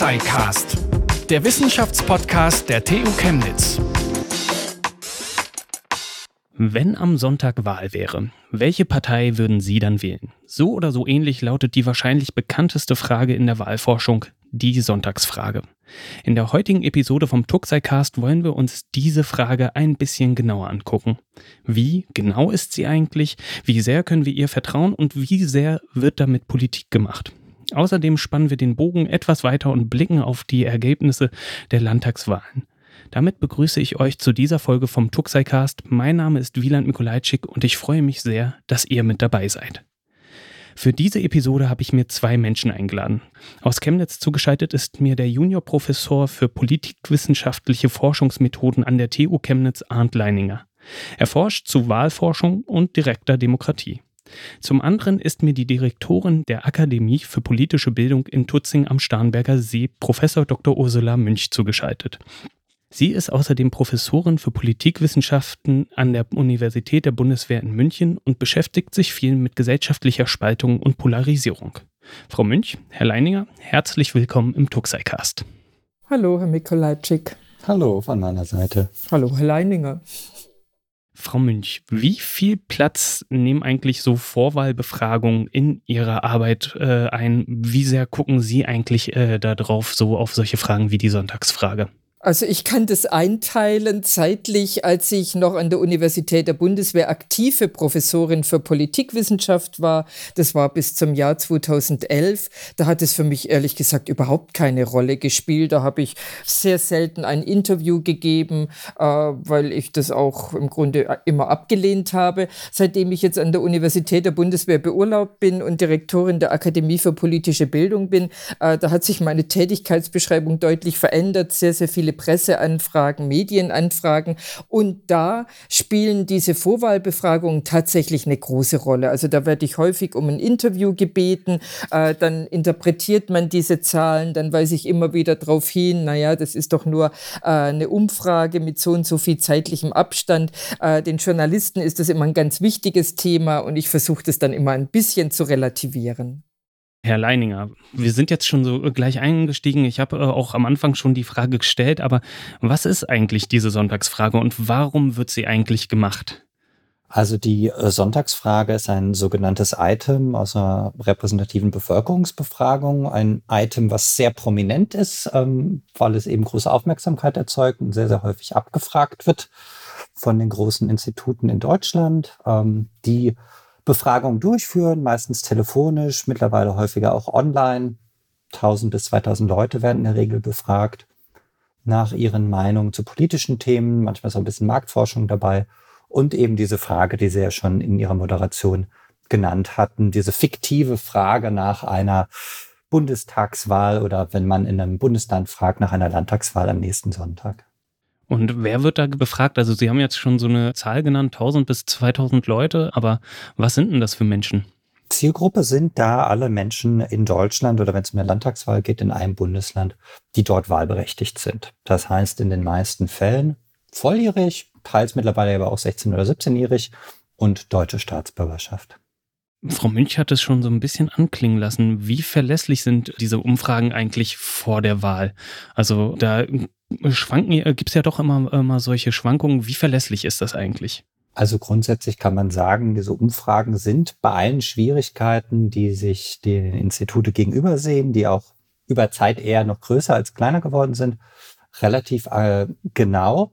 Tuxicast, der Wissenschaftspodcast der TU Chemnitz. Wenn am Sonntag Wahl wäre, welche Partei würden Sie dann wählen? So oder so ähnlich lautet die wahrscheinlich bekannteste Frage in der Wahlforschung, die Sonntagsfrage. In der heutigen Episode vom Tuxicast wollen wir uns diese Frage ein bisschen genauer angucken. Wie genau ist sie eigentlich? Wie sehr können wir ihr vertrauen und wie sehr wird damit Politik gemacht? Außerdem spannen wir den Bogen etwas weiter und blicken auf die Ergebnisse der Landtagswahlen. Damit begrüße ich euch zu dieser Folge vom Tuxicast. Mein Name ist Wieland Mikolajczyk und ich freue mich sehr, dass ihr mit dabei seid. Für diese Episode habe ich mir zwei Menschen eingeladen. Aus Chemnitz zugeschaltet ist mir der Juniorprofessor für politikwissenschaftliche Forschungsmethoden an der TU Chemnitz Arndt Leininger. Er forscht zu Wahlforschung und direkter Demokratie. Zum anderen ist mir die Direktorin der Akademie für politische Bildung in Tutzing am Starnberger See, Professor Dr. Ursula Münch, zugeschaltet. Sie ist außerdem Professorin für Politikwissenschaften an der Universität der Bundeswehr in München und beschäftigt sich viel mit gesellschaftlicher Spaltung und Polarisierung. Frau Münch, Herr Leininger, herzlich willkommen im Tuxicast. Hallo, Herr Mikolajczyk. Hallo von meiner Seite. Hallo, Herr Leininger. Frau Münch, wie viel Platz nehmen eigentlich so Vorwahlbefragungen in Ihrer Arbeit äh, ein? Wie sehr gucken Sie eigentlich äh, darauf, so auf solche Fragen wie die Sonntagsfrage? Also ich kann das einteilen zeitlich, als ich noch an der Universität der Bundeswehr aktive Professorin für Politikwissenschaft war. Das war bis zum Jahr 2011. Da hat es für mich ehrlich gesagt überhaupt keine Rolle gespielt. Da habe ich sehr selten ein Interview gegeben, äh, weil ich das auch im Grunde immer abgelehnt habe. Seitdem ich jetzt an der Universität der Bundeswehr beurlaubt bin und Direktorin der Akademie für politische Bildung bin, äh, da hat sich meine Tätigkeitsbeschreibung deutlich verändert. Sehr, sehr viele viele Presseanfragen, Medienanfragen. Und da spielen diese Vorwahlbefragungen tatsächlich eine große Rolle. Also da werde ich häufig um ein Interview gebeten, äh, dann interpretiert man diese Zahlen, dann weise ich immer wieder darauf hin, naja, das ist doch nur äh, eine Umfrage mit so und so viel zeitlichem Abstand. Äh, den Journalisten ist das immer ein ganz wichtiges Thema und ich versuche das dann immer ein bisschen zu relativieren. Herr Leininger, wir sind jetzt schon so gleich eingestiegen. Ich habe äh, auch am Anfang schon die Frage gestellt, aber was ist eigentlich diese Sonntagsfrage und warum wird sie eigentlich gemacht? Also die äh, Sonntagsfrage ist ein sogenanntes Item aus einer repräsentativen Bevölkerungsbefragung. Ein Item, was sehr prominent ist, ähm, weil es eben große Aufmerksamkeit erzeugt und sehr, sehr häufig abgefragt wird von den großen Instituten in Deutschland, ähm, die Befragungen durchführen, meistens telefonisch, mittlerweile häufiger auch online. 1000 bis 2000 Leute werden in der Regel befragt nach ihren Meinungen zu politischen Themen, manchmal so ein bisschen Marktforschung dabei und eben diese Frage, die Sie ja schon in Ihrer Moderation genannt hatten, diese fiktive Frage nach einer Bundestagswahl oder wenn man in einem Bundesland fragt nach einer Landtagswahl am nächsten Sonntag. Und wer wird da befragt? Also Sie haben jetzt schon so eine Zahl genannt, 1000 bis 2000 Leute, aber was sind denn das für Menschen? Zielgruppe sind da alle Menschen in Deutschland oder wenn es um eine Landtagswahl geht, in einem Bundesland, die dort wahlberechtigt sind. Das heißt in den meisten Fällen volljährig, teils mittlerweile aber auch 16- oder 17-jährig und deutsche Staatsbürgerschaft. Frau Münch hat es schon so ein bisschen anklingen lassen. Wie verlässlich sind diese Umfragen eigentlich vor der Wahl? Also da schwanken, äh, gibt es ja doch immer, immer solche Schwankungen. Wie verlässlich ist das eigentlich? Also grundsätzlich kann man sagen, diese Umfragen sind bei allen Schwierigkeiten, die sich die Institute gegenüber sehen, die auch über Zeit eher noch größer als kleiner geworden sind, relativ äh, genau.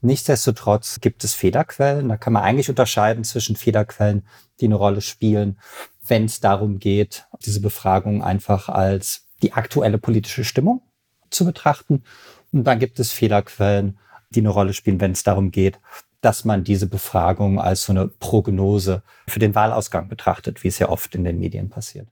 Nichtsdestotrotz gibt es Fehlerquellen. Da kann man eigentlich unterscheiden zwischen Fehlerquellen, die eine Rolle spielen, wenn es darum geht, diese Befragung einfach als die aktuelle politische Stimmung zu betrachten und dann gibt es Fehlerquellen, die eine Rolle spielen, wenn es darum geht, dass man diese Befragung als so eine Prognose für den Wahlausgang betrachtet, wie es ja oft in den Medien passiert.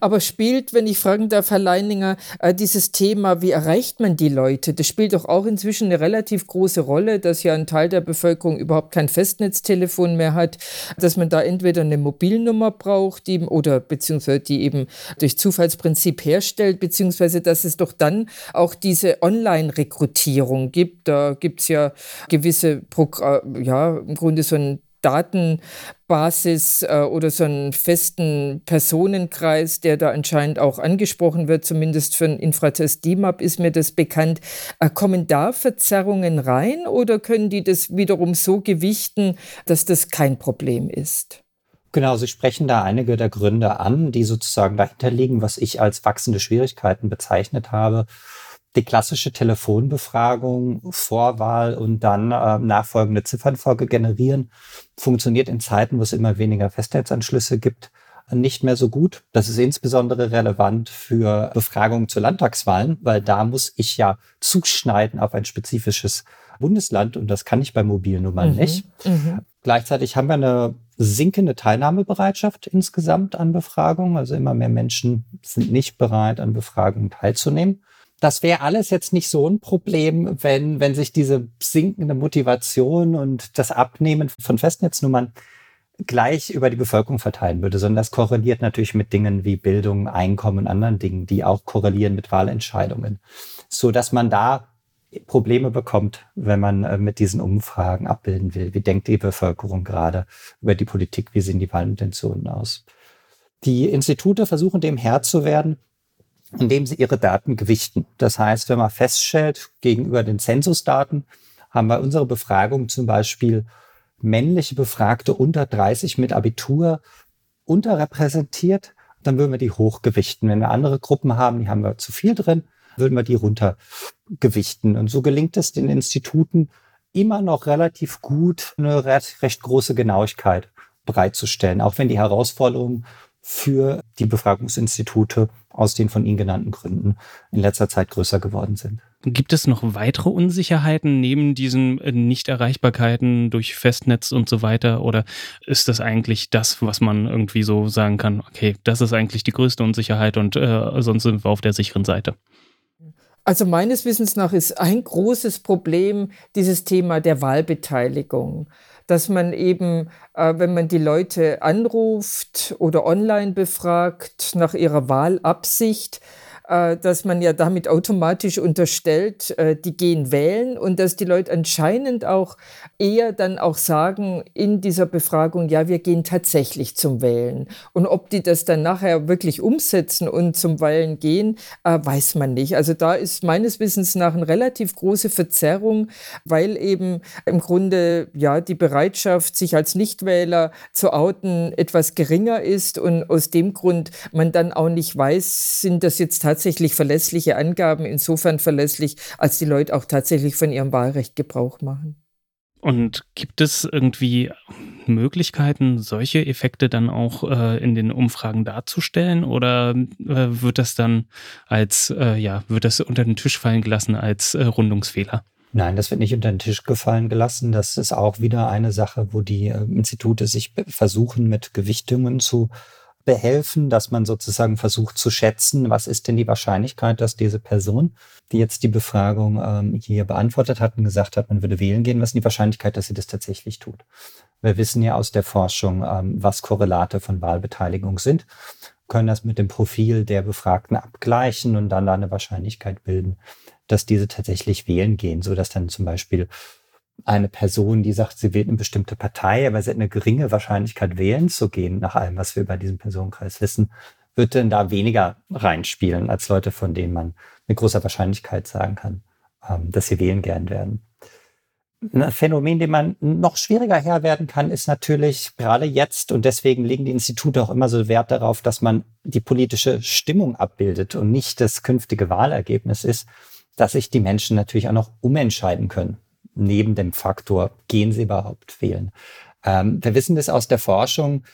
Aber spielt, wenn ich fragen darf, Herr Leininger, äh, dieses Thema, wie erreicht man die Leute? Das spielt doch auch inzwischen eine relativ große Rolle, dass ja ein Teil der Bevölkerung überhaupt kein Festnetztelefon mehr hat, dass man da entweder eine Mobilnummer braucht, die, oder beziehungsweise die eben durch Zufallsprinzip herstellt, beziehungsweise dass es doch dann auch diese Online-Rekrutierung gibt. Da gibt es ja gewisse, Progr ja, im Grunde so ein Datenbasis äh, oder so einen festen Personenkreis, der da anscheinend auch angesprochen wird, zumindest für ein Infratest DIMAP ist mir das bekannt. Äh, kommen da Verzerrungen rein oder können die das wiederum so gewichten, dass das kein Problem ist? Genau, Sie sprechen da einige der Gründe an, die sozusagen dahinter liegen, was ich als wachsende Schwierigkeiten bezeichnet habe. Die klassische Telefonbefragung, Vorwahl und dann äh, nachfolgende Ziffernfolge generieren, funktioniert in Zeiten, wo es immer weniger Festnetzanschlüsse gibt, nicht mehr so gut. Das ist insbesondere relevant für Befragungen zu Landtagswahlen, weil da muss ich ja zuschneiden auf ein spezifisches Bundesland und das kann ich bei mobilen Nummern mhm. nicht. Mhm. Gleichzeitig haben wir eine sinkende Teilnahmebereitschaft insgesamt an Befragungen. Also immer mehr Menschen sind nicht bereit, an Befragungen teilzunehmen. Das wäre alles jetzt nicht so ein Problem, wenn, wenn sich diese sinkende Motivation und das Abnehmen von Festnetznummern gleich über die Bevölkerung verteilen würde, sondern das korreliert natürlich mit Dingen wie Bildung, Einkommen und anderen Dingen, die auch korrelieren mit Wahlentscheidungen, so dass man da Probleme bekommt, wenn man äh, mit diesen Umfragen abbilden will. Wie denkt die Bevölkerung gerade über die Politik? Wie sehen die Wahlintentionen aus? Die Institute versuchen dem Herr zu werden, indem sie ihre Daten gewichten. Das heißt, wenn man feststellt, gegenüber den Zensusdaten haben wir unsere Befragung zum Beispiel männliche Befragte unter 30 mit Abitur unterrepräsentiert, dann würden wir die hochgewichten. Wenn wir andere Gruppen haben, die haben wir zu viel drin, würden wir die runtergewichten. Und so gelingt es den Instituten immer noch relativ gut, eine recht, recht große Genauigkeit bereitzustellen, auch wenn die Herausforderungen für die Befragungsinstitute aus den von Ihnen genannten Gründen in letzter Zeit größer geworden sind. Gibt es noch weitere Unsicherheiten neben diesen äh, Nichterreichbarkeiten durch Festnetz und so weiter? Oder ist das eigentlich das, was man irgendwie so sagen kann, okay, das ist eigentlich die größte Unsicherheit und äh, sonst sind wir auf der sicheren Seite? Also meines Wissens nach ist ein großes Problem dieses Thema der Wahlbeteiligung, dass man eben, äh, wenn man die Leute anruft oder online befragt nach ihrer Wahlabsicht, dass man ja damit automatisch unterstellt, äh, die gehen wählen und dass die Leute anscheinend auch eher dann auch sagen in dieser Befragung, ja, wir gehen tatsächlich zum Wählen. Und ob die das dann nachher wirklich umsetzen und zum Wählen gehen, äh, weiß man nicht. Also da ist meines Wissens nach eine relativ große Verzerrung, weil eben im Grunde ja die Bereitschaft, sich als Nichtwähler zu outen, etwas geringer ist und aus dem Grund man dann auch nicht weiß, sind das jetzt tatsächlich tatsächlich verlässliche Angaben, insofern verlässlich, als die Leute auch tatsächlich von ihrem Wahlrecht Gebrauch machen. Und gibt es irgendwie Möglichkeiten, solche Effekte dann auch äh, in den Umfragen darzustellen? Oder äh, wird das dann als, äh, ja, wird das unter den Tisch fallen gelassen als äh, Rundungsfehler? Nein, das wird nicht unter den Tisch gefallen gelassen. Das ist auch wieder eine Sache, wo die äh, Institute sich versuchen, mit Gewichtungen zu behelfen, dass man sozusagen versucht zu schätzen, was ist denn die Wahrscheinlichkeit, dass diese Person, die jetzt die Befragung ähm, hier beantwortet hat und gesagt hat, man würde wählen gehen, was ist die Wahrscheinlichkeit, dass sie das tatsächlich tut? Wir wissen ja aus der Forschung, ähm, was Korrelate von Wahlbeteiligung sind, können das mit dem Profil der Befragten abgleichen und dann da eine Wahrscheinlichkeit bilden, dass diese tatsächlich wählen gehen, so dass dann zum Beispiel eine Person, die sagt, sie wählt eine bestimmte Partei, aber sie hat eine geringe Wahrscheinlichkeit, wählen zu gehen, nach allem, was wir über diesen Personenkreis wissen, wird denn da weniger reinspielen als Leute, von denen man mit großer Wahrscheinlichkeit sagen kann, ähm, dass sie wählen gern werden. Ein Phänomen, dem man noch schwieriger Herr werden kann, ist natürlich gerade jetzt, und deswegen legen die Institute auch immer so Wert darauf, dass man die politische Stimmung abbildet und nicht das künftige Wahlergebnis ist, dass sich die Menschen natürlich auch noch umentscheiden können neben dem Faktor, gehen sie überhaupt wählen. Ähm, wir wissen das aus der Forschung,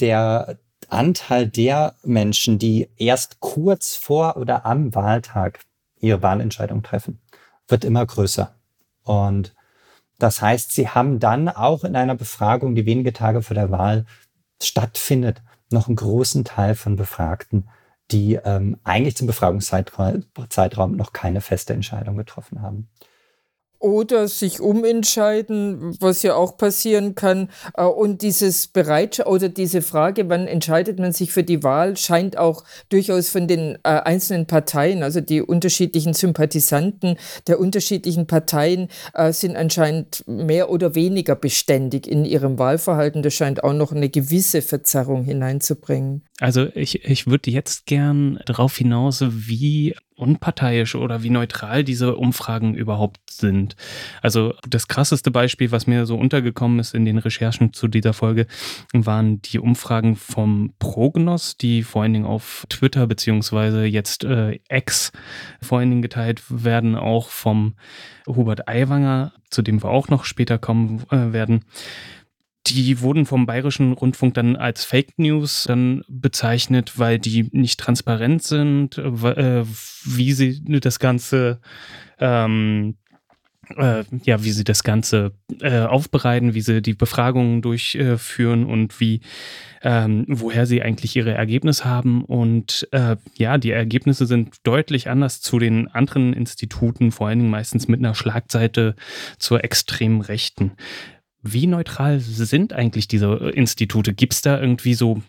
der Anteil der Menschen, die erst kurz vor oder am Wahltag ihre Wahlentscheidung treffen, wird immer größer. Und das heißt, sie haben dann auch in einer Befragung, die wenige Tage vor der Wahl stattfindet, noch einen großen Teil von Befragten, die ähm, eigentlich zum Befragungszeitraum noch keine feste Entscheidung getroffen haben. Oder sich umentscheiden, was ja auch passieren kann. Äh, und dieses Bereitschaft oder diese Frage, wann entscheidet man sich für die Wahl, scheint auch durchaus von den äh, einzelnen Parteien, also die unterschiedlichen Sympathisanten der unterschiedlichen Parteien äh, sind anscheinend mehr oder weniger beständig in ihrem Wahlverhalten. Das scheint auch noch eine gewisse Verzerrung hineinzubringen. Also ich, ich würde jetzt gern darauf hinaus, wie unparteiisch oder wie neutral diese Umfragen überhaupt sind. Also das krasseste Beispiel, was mir so untergekommen ist in den Recherchen zu dieser Folge, waren die Umfragen vom Prognos, die vor allen Dingen auf Twitter beziehungsweise jetzt äh, X vor allen Dingen geteilt werden, auch vom Hubert Aiwanger, zu dem wir auch noch später kommen äh, werden. Die wurden vom Bayerischen Rundfunk dann als Fake News dann bezeichnet, weil die nicht transparent sind, äh, wie sie das Ganze ähm, äh, ja, wie sie das Ganze äh, aufbereiten, wie sie die Befragungen durchführen und wie, ähm, woher sie eigentlich ihre Ergebnisse haben. Und äh, ja, die Ergebnisse sind deutlich anders zu den anderen Instituten, vor allen Dingen meistens mit einer Schlagseite zur extremen Rechten. Wie neutral sind eigentlich diese Institute? Gibt es da irgendwie so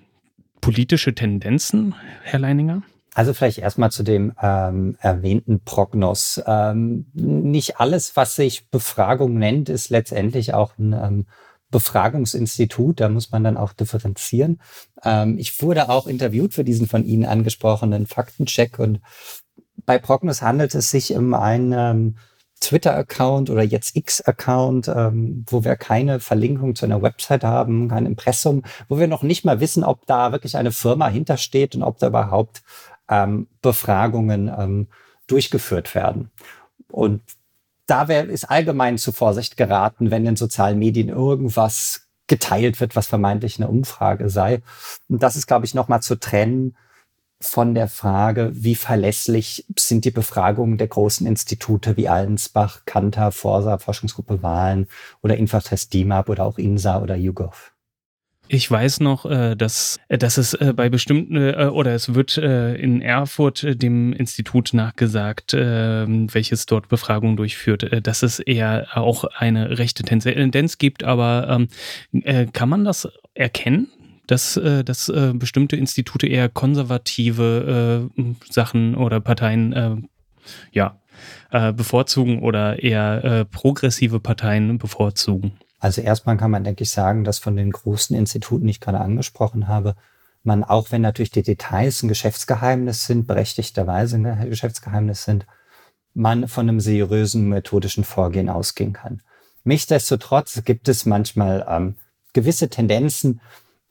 politische Tendenzen, Herr Leininger? Also vielleicht erstmal zu dem ähm, erwähnten Prognos. Ähm, nicht alles, was sich Befragung nennt, ist letztendlich auch ein ähm, Befragungsinstitut. Da muss man dann auch differenzieren. Ähm, ich wurde auch interviewt für diesen von Ihnen angesprochenen Faktencheck und bei Prognos handelt es sich um einen ähm, Twitter-Account oder jetzt X-Account, ähm, wo wir keine Verlinkung zu einer Website haben, kein Impressum, wo wir noch nicht mal wissen, ob da wirklich eine Firma hintersteht und ob da überhaupt ähm, Befragungen ähm, durchgeführt werden. Und da wär, ist allgemein zu Vorsicht geraten, wenn in sozialen Medien irgendwas geteilt wird, was vermeintlich eine Umfrage sei. Und das ist, glaube ich, nochmal zu trennen von der Frage, wie verlässlich sind die Befragungen der großen Institute wie Allensbach, Kantar, Forsa, Forschungsgruppe Wahlen oder Infratest DIMAP oder auch INSA oder YouGov. Ich weiß noch, äh, dass, äh, dass es äh, bei bestimmten oder es wird in Erfurt dem Institut nachgesagt, welches dort Befragungen durchführt, dass es eher auch eine rechte Tendenz gibt. Aber ähm, kann man das erkennen? Dass, äh, dass äh, bestimmte Institute eher konservative äh, Sachen oder Parteien äh, ja, äh, bevorzugen oder eher äh, progressive Parteien bevorzugen. Also erstmal kann man, denke ich, sagen, dass von den großen Instituten, die ich gerade angesprochen habe, man, auch wenn natürlich die Details ein Geschäftsgeheimnis sind, berechtigterweise ein Geschäftsgeheimnis sind, man von einem seriösen methodischen Vorgehen ausgehen kann. Nichtsdestotrotz gibt es manchmal ähm, gewisse Tendenzen,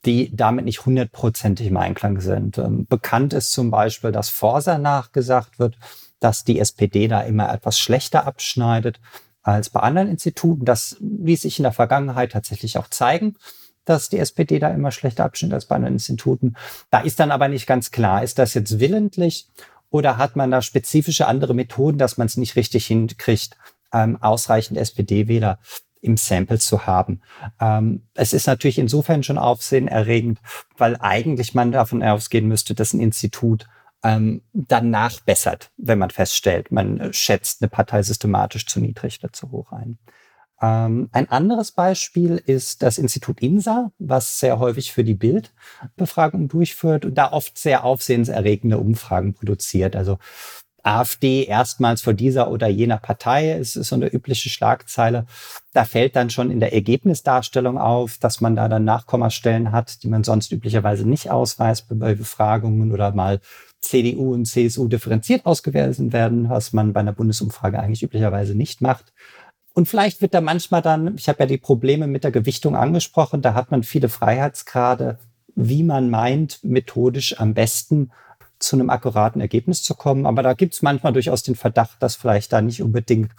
die damit nicht hundertprozentig im Einklang sind. Ähm, bekannt ist zum Beispiel, dass Forsa nachgesagt wird, dass die SPD da immer etwas schlechter abschneidet als bei anderen Instituten. Das ließ sich in der Vergangenheit tatsächlich auch zeigen, dass die SPD da immer schlechter abschneidet als bei anderen Instituten. Da ist dann aber nicht ganz klar, ist das jetzt willentlich oder hat man da spezifische andere Methoden, dass man es nicht richtig hinkriegt, ähm, ausreichend SPD-Wähler im Sample zu haben. Ähm, es ist natürlich insofern schon aufsehenerregend, weil eigentlich man davon ausgehen müsste, dass ein Institut ähm, dann nachbessert, wenn man feststellt, man schätzt eine Partei systematisch zu niedrig oder zu hoch ein. Ähm, ein anderes Beispiel ist das Institut INSA, was sehr häufig für die Bildbefragung durchführt und da oft sehr aufsehenserregende Umfragen produziert. Also AfD erstmals vor dieser oder jener Partei. Es ist so eine übliche Schlagzeile. Da fällt dann schon in der Ergebnisdarstellung auf, dass man da dann Nachkommastellen hat, die man sonst üblicherweise nicht ausweist bei Befragungen oder mal CDU und CSU differenziert ausgewählt werden, was man bei einer Bundesumfrage eigentlich üblicherweise nicht macht. Und vielleicht wird da manchmal dann, ich habe ja die Probleme mit der Gewichtung angesprochen, da hat man viele Freiheitsgrade, wie man meint, methodisch am besten zu einem akkuraten Ergebnis zu kommen. Aber da gibt es manchmal durchaus den Verdacht, dass vielleicht da nicht unbedingt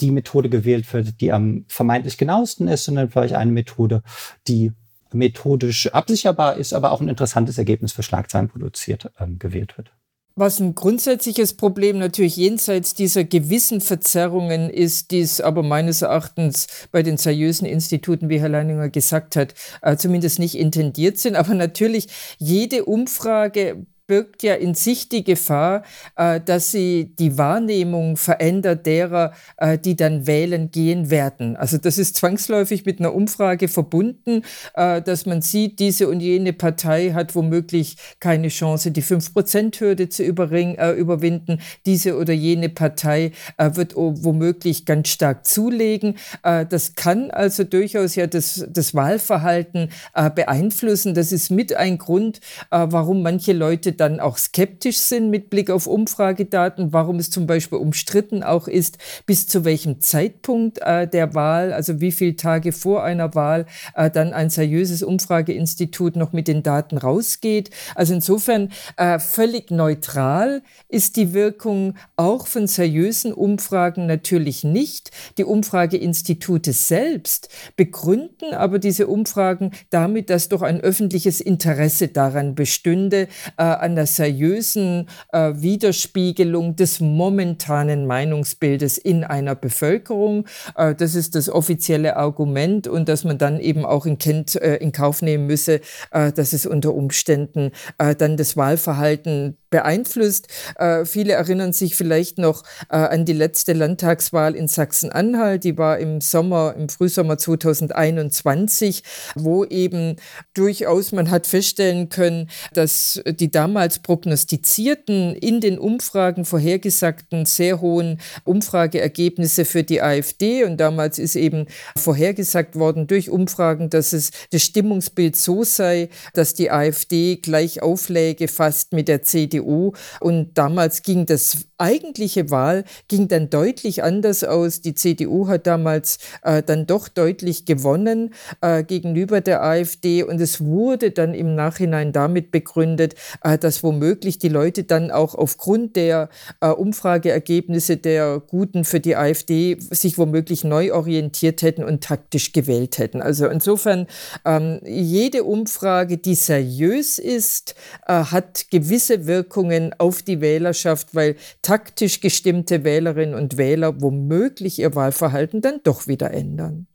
die Methode gewählt wird, die am vermeintlich genauesten ist, sondern vielleicht eine Methode, die methodisch absicherbar ist, aber auch ein interessantes Ergebnis für Schlagzeilen produziert, ähm, gewählt wird. Was ein grundsätzliches Problem natürlich jenseits dieser gewissen Verzerrungen ist, die es aber meines Erachtens bei den seriösen Instituten, wie Herr Leininger gesagt hat, äh, zumindest nicht intendiert sind. Aber natürlich jede Umfrage birgt ja in sich die Gefahr, äh, dass sie die Wahrnehmung verändert derer, äh, die dann wählen gehen werden. Also das ist zwangsläufig mit einer Umfrage verbunden, äh, dass man sieht, diese und jene Partei hat womöglich keine Chance, die 5%-Hürde zu überwinden. Diese oder jene Partei wird womöglich ganz stark zulegen. Das kann also durchaus ja das, das Wahlverhalten beeinflussen. Das ist mit ein Grund, warum manche Leute dann auch skeptisch sind mit Blick auf Umfragedaten, warum es zum Beispiel umstritten auch ist, bis zu welchem Zeitpunkt äh, der Wahl, also wie viele Tage vor einer Wahl, äh, dann ein seriöses Umfrageinstitut noch mit den Daten rausgeht. Also insofern äh, völlig neutral ist die Wirkung auch von seriösen Umfragen natürlich nicht. Die Umfrageinstitute selbst begründen aber diese Umfragen damit, dass doch ein öffentliches Interesse daran bestünde, äh, an der seriösen äh, Widerspiegelung des momentanen Meinungsbildes in einer Bevölkerung. Äh, das ist das offizielle Argument und dass man dann eben auch in, Kent, äh, in Kauf nehmen müsse, äh, dass es unter Umständen äh, dann das Wahlverhalten beeinflusst. Äh, viele erinnern sich vielleicht noch äh, an die letzte Landtagswahl in Sachsen-Anhalt. Die war im Sommer, im Frühsommer 2021, wo eben durchaus man hat feststellen können, dass die damals prognostizierten, in den Umfragen vorhergesagten sehr hohen Umfrageergebnisse für die AfD und damals ist eben vorhergesagt worden durch Umfragen, dass es das Stimmungsbild so sei, dass die AfD gleich aufläge fast mit der CDU CDU. Und damals ging das eigentliche Wahl ging dann deutlich anders aus. Die CDU hat damals äh, dann doch deutlich gewonnen äh, gegenüber der AfD und es wurde dann im Nachhinein damit begründet, äh, dass womöglich die Leute dann auch aufgrund der äh, Umfrageergebnisse der Guten für die AfD sich womöglich neu orientiert hätten und taktisch gewählt hätten. Also insofern ähm, jede Umfrage, die seriös ist, äh, hat gewisse Wirkungen auf die Wählerschaft, weil taktisch gestimmte Wählerinnen und Wähler womöglich ihr Wahlverhalten dann doch wieder ändern.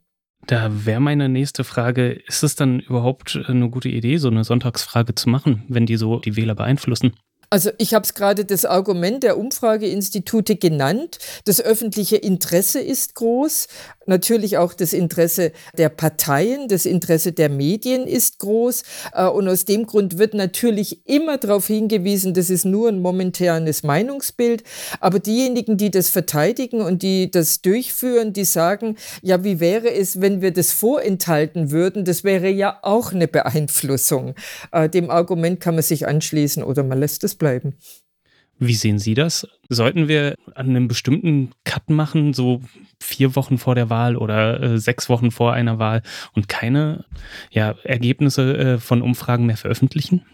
Da wäre meine nächste Frage, ist es dann überhaupt eine gute Idee, so eine Sonntagsfrage zu machen, wenn die so die Wähler beeinflussen? Also ich habe es gerade das Argument der Umfrageinstitute genannt. Das öffentliche Interesse ist groß. Natürlich auch das Interesse der Parteien, das Interesse der Medien ist groß. Äh, und aus dem Grund wird natürlich immer darauf hingewiesen, das ist nur ein momentanes Meinungsbild. Aber diejenigen, die das verteidigen und die das durchführen, die sagen, ja, wie wäre es, wenn wir das vorenthalten würden? Das wäre ja auch eine Beeinflussung. Äh, dem Argument kann man sich anschließen oder man lässt es bleiben. Wie sehen Sie das? Sollten wir an einem bestimmten Cut machen, so vier Wochen vor der Wahl oder äh, sechs Wochen vor einer Wahl und keine ja, Ergebnisse äh, von Umfragen mehr veröffentlichen?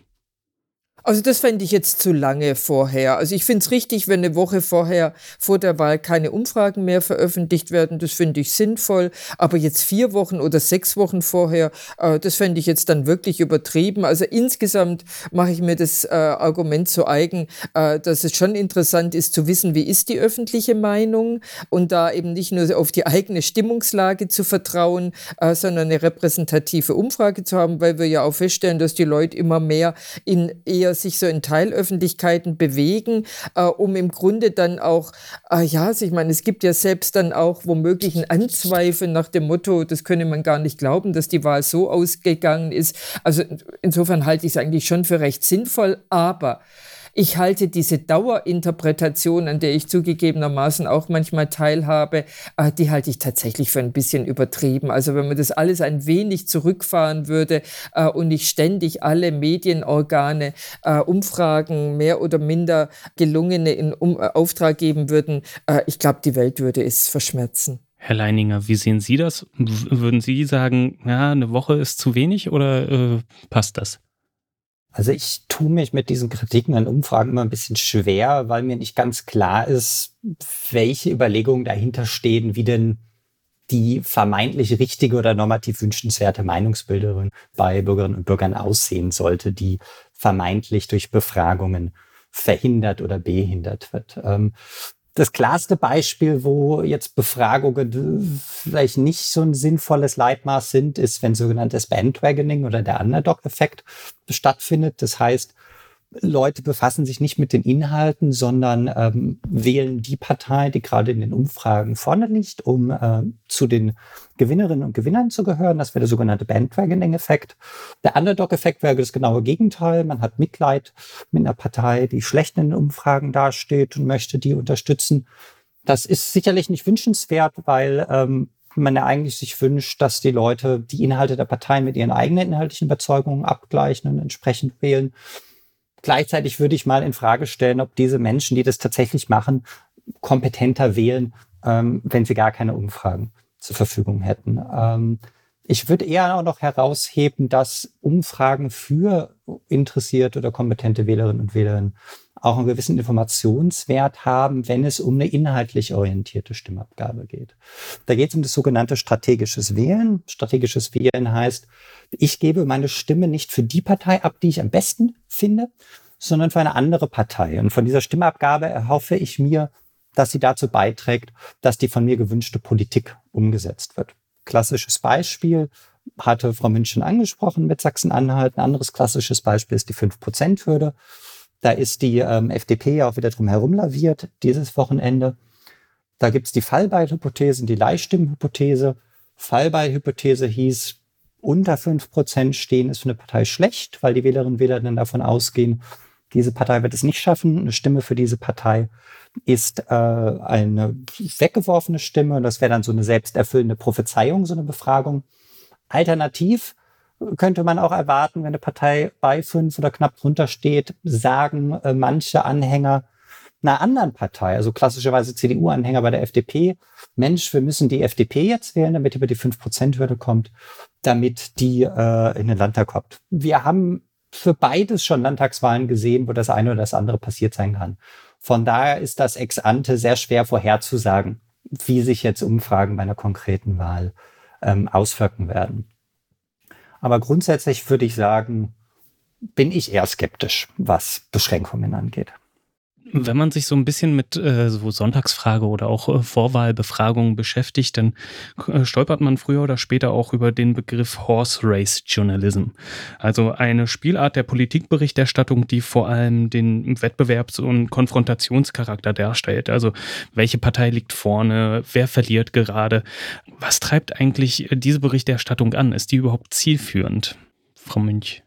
Also das fände ich jetzt zu lange vorher. Also ich finde es richtig, wenn eine Woche vorher vor der Wahl keine Umfragen mehr veröffentlicht werden. Das finde ich sinnvoll. Aber jetzt vier Wochen oder sechs Wochen vorher, äh, das fände ich jetzt dann wirklich übertrieben. Also insgesamt mache ich mir das äh, Argument zu eigen, äh, dass es schon interessant ist zu wissen, wie ist die öffentliche Meinung und da eben nicht nur auf die eigene Stimmungslage zu vertrauen, äh, sondern eine repräsentative Umfrage zu haben, weil wir ja auch feststellen, dass die Leute immer mehr in eher sich so in Teilöffentlichkeiten bewegen, äh, um im Grunde dann auch, äh, ja, also ich meine, es gibt ja selbst dann auch womöglich ein Anzweifeln nach dem Motto, das könne man gar nicht glauben, dass die Wahl so ausgegangen ist. Also insofern halte ich es eigentlich schon für recht sinnvoll, aber ich halte diese Dauerinterpretation, an der ich zugegebenermaßen auch manchmal teilhabe, äh, die halte ich tatsächlich für ein bisschen übertrieben. Also wenn man das alles ein wenig zurückfahren würde äh, und nicht ständig alle Medienorgane äh, Umfragen mehr oder minder gelungene in Auftrag geben würden, ich glaube, die Welt würde es verschmerzen. Herr Leininger, wie sehen Sie das? Würden Sie sagen, ja, eine Woche ist zu wenig oder äh, passt das? Also ich tue mich mit diesen Kritiken an Umfragen immer ein bisschen schwer, weil mir nicht ganz klar ist, welche Überlegungen dahinter stehen, wie denn die vermeintlich richtige oder normativ wünschenswerte Meinungsbilderin bei Bürgerinnen und Bürgern aussehen sollte, die vermeintlich durch Befragungen verhindert oder behindert wird. Das klarste Beispiel, wo jetzt Befragungen vielleicht nicht so ein sinnvolles Leitmaß sind, ist, wenn sogenanntes Bandwagoning oder der Underdog-Effekt stattfindet. Das heißt, Leute befassen sich nicht mit den Inhalten, sondern ähm, wählen die Partei, die gerade in den Umfragen vorne liegt, um äh, zu den Gewinnerinnen und Gewinnern zu gehören. Das wäre der sogenannte Bandwagoning-Effekt. Der Underdog-Effekt wäre das genaue Gegenteil. Man hat Mitleid mit einer Partei, die schlecht in den Umfragen dasteht und möchte die unterstützen. Das ist sicherlich nicht wünschenswert, weil ähm, man ja eigentlich sich wünscht, dass die Leute die Inhalte der Parteien mit ihren eigenen inhaltlichen Überzeugungen abgleichen und entsprechend wählen. Gleichzeitig würde ich mal in Frage stellen, ob diese Menschen, die das tatsächlich machen, kompetenter wählen, ähm, wenn sie gar keine Umfragen zur Verfügung hätten. Ähm, ich würde eher auch noch herausheben, dass Umfragen für interessierte oder kompetente Wählerinnen und Wähler auch einen gewissen Informationswert haben, wenn es um eine inhaltlich orientierte Stimmabgabe geht. Da geht es um das sogenannte strategisches Wählen. Strategisches Wählen heißt, ich gebe meine Stimme nicht für die Partei ab, die ich am besten finde, sondern für eine andere Partei. Und von dieser Stimmabgabe erhoffe ich mir, dass sie dazu beiträgt, dass die von mir gewünschte Politik umgesetzt wird. Klassisches Beispiel hatte Frau München angesprochen mit Sachsen-Anhalt. Ein anderes klassisches Beispiel ist die 5-Prozent-Hürde. Da ist die ähm, FDP auch wieder drum herum laviert dieses Wochenende. Da gibt es die Fallbeilhypothese und die Leihstimmenhypothese. Fallbeilhypothese hieß, unter fünf Prozent stehen ist für eine Partei schlecht, weil die Wählerinnen und Wähler dann davon ausgehen, diese Partei wird es nicht schaffen. Eine Stimme für diese Partei ist äh, eine weggeworfene Stimme. Das wäre dann so eine selbsterfüllende Prophezeiung, so eine Befragung. Alternativ könnte man auch erwarten, wenn eine Partei bei fünf oder knapp drunter steht, sagen äh, manche Anhänger einer anderen Partei, also klassischerweise CDU-Anhänger bei der FDP, Mensch, wir müssen die FDP jetzt wählen, damit über die 5%-Hürde kommt, damit die äh, in den Landtag kommt. Wir haben für beides schon Landtagswahlen gesehen, wo das eine oder das andere passiert sein kann. Von daher ist das ex ante sehr schwer vorherzusagen, wie sich jetzt Umfragen bei einer konkreten Wahl ähm, auswirken werden. Aber grundsätzlich würde ich sagen, bin ich eher skeptisch, was Beschränkungen angeht. Wenn man sich so ein bisschen mit äh, so Sonntagsfrage oder auch äh, Vorwahlbefragungen beschäftigt, dann äh, stolpert man früher oder später auch über den Begriff Horse Race Journalism. Also eine Spielart der Politikberichterstattung, die vor allem den Wettbewerbs- und Konfrontationscharakter darstellt. Also welche Partei liegt vorne, wer verliert gerade. Was treibt eigentlich diese Berichterstattung an? Ist die überhaupt zielführend, Frau Münch?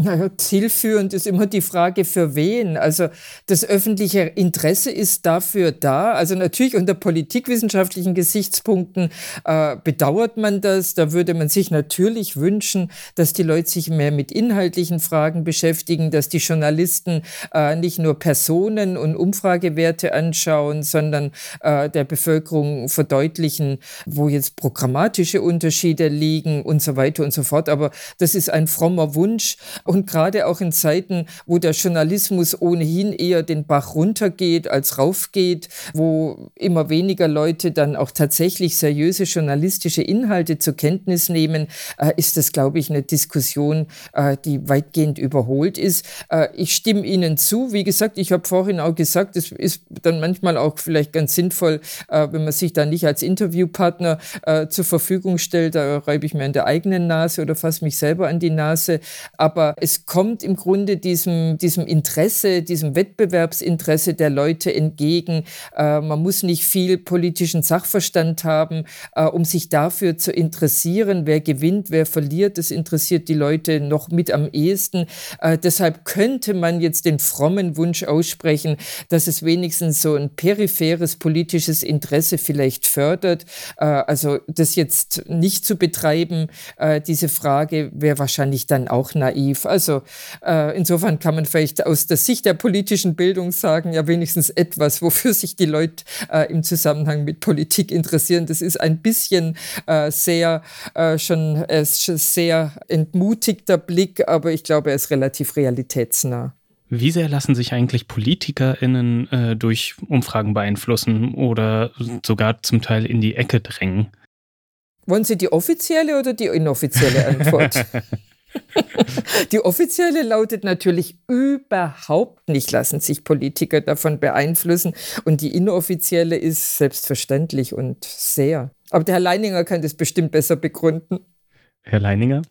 Naja, zielführend ist immer die Frage, für wen. Also das öffentliche Interesse ist dafür da. Also natürlich unter politikwissenschaftlichen Gesichtspunkten äh, bedauert man das. Da würde man sich natürlich wünschen, dass die Leute sich mehr mit inhaltlichen Fragen beschäftigen, dass die Journalisten äh, nicht nur Personen und Umfragewerte anschauen, sondern äh, der Bevölkerung verdeutlichen, wo jetzt programmatische Unterschiede liegen und so weiter und so fort. Aber das ist ein frommer Wunsch. Und gerade auch in Zeiten, wo der Journalismus ohnehin eher den Bach runtergeht als raufgeht, wo immer weniger Leute dann auch tatsächlich seriöse journalistische Inhalte zur Kenntnis nehmen, äh, ist das, glaube ich, eine Diskussion, äh, die weitgehend überholt ist. Äh, ich stimme Ihnen zu. Wie gesagt, ich habe vorhin auch gesagt, es ist dann manchmal auch vielleicht ganz sinnvoll, wenn man sich da nicht als Interviewpartner zur Verfügung stellt. Da reibe ich mir an der eigenen Nase oder fasse mich selber an die Nase. Aber es kommt im Grunde diesem, diesem Interesse, diesem Wettbewerbsinteresse der Leute entgegen. Äh, man muss nicht viel politischen Sachverstand haben, äh, um sich dafür zu interessieren, wer gewinnt, wer verliert. Das interessiert die Leute noch mit am ehesten. Äh, deshalb könnte man jetzt den frommen Wunsch aussprechen, dass es wenigstens so ein peripheres politisches Interesse vielleicht fördert. Also das jetzt nicht zu betreiben, diese Frage wäre wahrscheinlich dann auch naiv. Also äh, insofern kann man vielleicht aus der Sicht der politischen Bildung sagen, ja wenigstens etwas, wofür sich die Leute äh, im Zusammenhang mit Politik interessieren. Das ist ein bisschen äh, sehr äh, schon, äh, sehr entmutigter Blick, aber ich glaube, er ist relativ realitätsnah. Wie sehr lassen sich eigentlich PolitikerInnen äh, durch Umfragen beeinflussen oder sogar zum Teil in die Ecke drängen? Wollen Sie die offizielle oder die inoffizielle Antwort? Die offizielle lautet natürlich überhaupt nicht, lassen sich Politiker davon beeinflussen. Und die inoffizielle ist selbstverständlich und sehr. Aber der Herr Leininger kann das bestimmt besser begründen. Herr Leininger?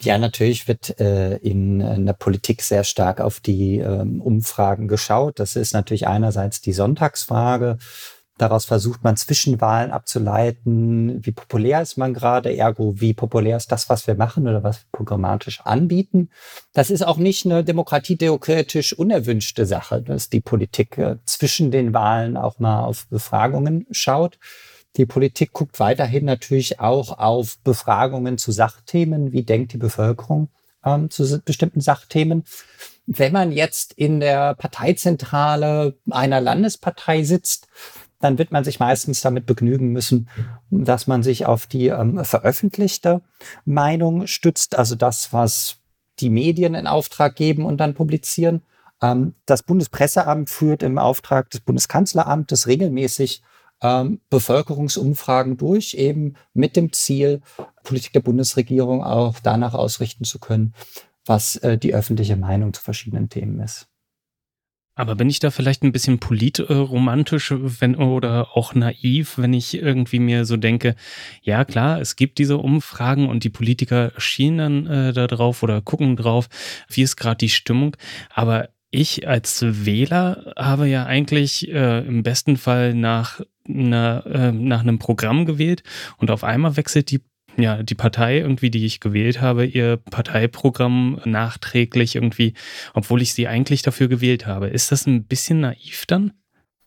Ja, natürlich wird äh, in, in der Politik sehr stark auf die ähm, Umfragen geschaut. Das ist natürlich einerseits die Sonntagsfrage. Daraus versucht man Zwischenwahlen abzuleiten. Wie populär ist man gerade? Ergo, wie populär ist das, was wir machen oder was wir programmatisch anbieten? Das ist auch nicht eine demokratietheoretisch unerwünschte Sache, dass die Politik äh, zwischen den Wahlen auch mal auf Befragungen schaut. Die Politik guckt weiterhin natürlich auch auf Befragungen zu Sachthemen. Wie denkt die Bevölkerung ähm, zu bestimmten Sachthemen? Wenn man jetzt in der Parteizentrale einer Landespartei sitzt, dann wird man sich meistens damit begnügen müssen, dass man sich auf die ähm, veröffentlichte Meinung stützt, also das, was die Medien in Auftrag geben und dann publizieren. Ähm, das Bundespresseamt führt im Auftrag des Bundeskanzleramtes regelmäßig ähm, Bevölkerungsumfragen durch, eben mit dem Ziel, Politik der Bundesregierung auch danach ausrichten zu können, was äh, die öffentliche Meinung zu verschiedenen Themen ist. Aber bin ich da vielleicht ein bisschen politromantisch wenn, oder auch naiv, wenn ich irgendwie mir so denke, ja klar, es gibt diese Umfragen und die Politiker schienen dann äh, da drauf oder gucken drauf, wie ist gerade die Stimmung. Aber ich als Wähler habe ja eigentlich äh, im besten Fall nach, einer, äh, nach einem Programm gewählt und auf einmal wechselt die ja, die Partei irgendwie, die ich gewählt habe, ihr Parteiprogramm nachträglich irgendwie, obwohl ich sie eigentlich dafür gewählt habe. Ist das ein bisschen naiv dann?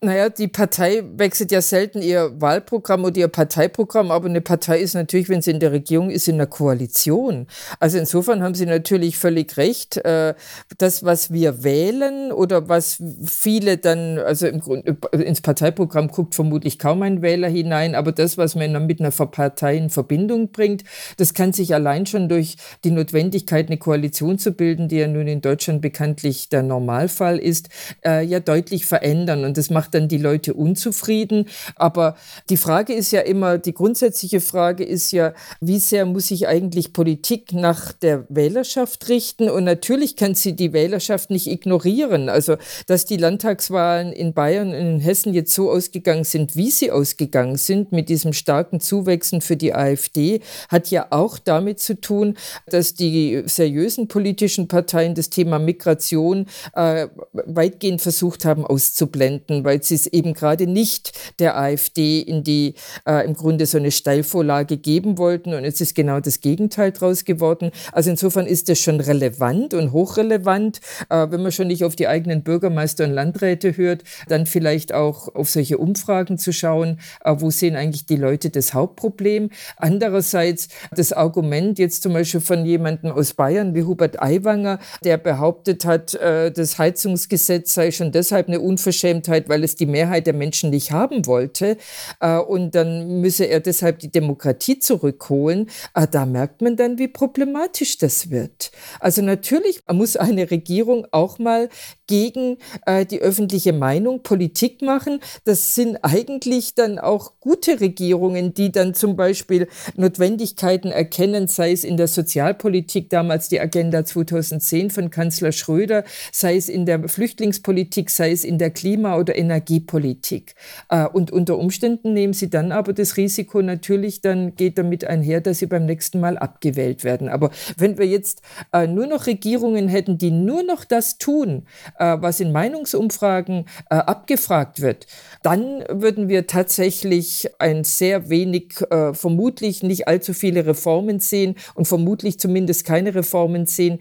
Naja, die Partei wechselt ja selten ihr Wahlprogramm oder ihr Parteiprogramm, aber eine Partei ist natürlich, wenn sie in der Regierung ist, in einer Koalition. Also insofern haben Sie natürlich völlig recht. Äh, das, was wir wählen oder was viele dann, also im Grund, ins Parteiprogramm guckt vermutlich kaum ein Wähler hinein, aber das, was man mit einer Partei in Verbindung bringt, das kann sich allein schon durch die Notwendigkeit, eine Koalition zu bilden, die ja nun in Deutschland bekanntlich der Normalfall ist, äh, ja deutlich verändern. Und das macht macht dann die Leute unzufrieden. Aber die Frage ist ja immer, die grundsätzliche Frage ist ja, wie sehr muss sich eigentlich Politik nach der Wählerschaft richten? Und natürlich kann sie die Wählerschaft nicht ignorieren. Also, dass die Landtagswahlen in Bayern und in Hessen jetzt so ausgegangen sind, wie sie ausgegangen sind, mit diesem starken Zuwächsen für die AfD, hat ja auch damit zu tun, dass die seriösen politischen Parteien das Thema Migration äh, weitgehend versucht haben auszublenden, weil sie es eben gerade nicht der AfD in die äh, im Grunde so eine Steilvorlage geben wollten. Und jetzt ist genau das Gegenteil draus geworden. Also insofern ist das schon relevant und hochrelevant. Äh, wenn man schon nicht auf die eigenen Bürgermeister und Landräte hört, dann vielleicht auch auf solche Umfragen zu schauen, äh, wo sehen eigentlich die Leute das Hauptproblem. Andererseits das Argument jetzt zum Beispiel von jemandem aus Bayern wie Hubert Aiwanger, der behauptet hat, äh, das Heizungsgesetz sei schon deshalb eine Unverschämtheit, weil es es die Mehrheit der Menschen nicht haben wollte. Äh, und dann müsse er deshalb die Demokratie zurückholen. Äh, da merkt man dann, wie problematisch das wird. Also natürlich muss eine Regierung auch mal gegen äh, die öffentliche Meinung Politik machen. Das sind eigentlich dann auch gute Regierungen, die dann zum Beispiel Notwendigkeiten erkennen, sei es in der Sozialpolitik, damals die Agenda 2010 von Kanzler Schröder, sei es in der Flüchtlingspolitik, sei es in der Klima- oder Energiepolitik. Äh, und unter Umständen nehmen sie dann aber das Risiko natürlich, dann geht damit einher, dass sie beim nächsten Mal abgewählt werden. Aber wenn wir jetzt äh, nur noch Regierungen hätten, die nur noch das tun, äh, was in Meinungsumfragen abgefragt wird, dann würden wir tatsächlich ein sehr wenig, vermutlich nicht allzu viele Reformen sehen und vermutlich zumindest keine Reformen sehen,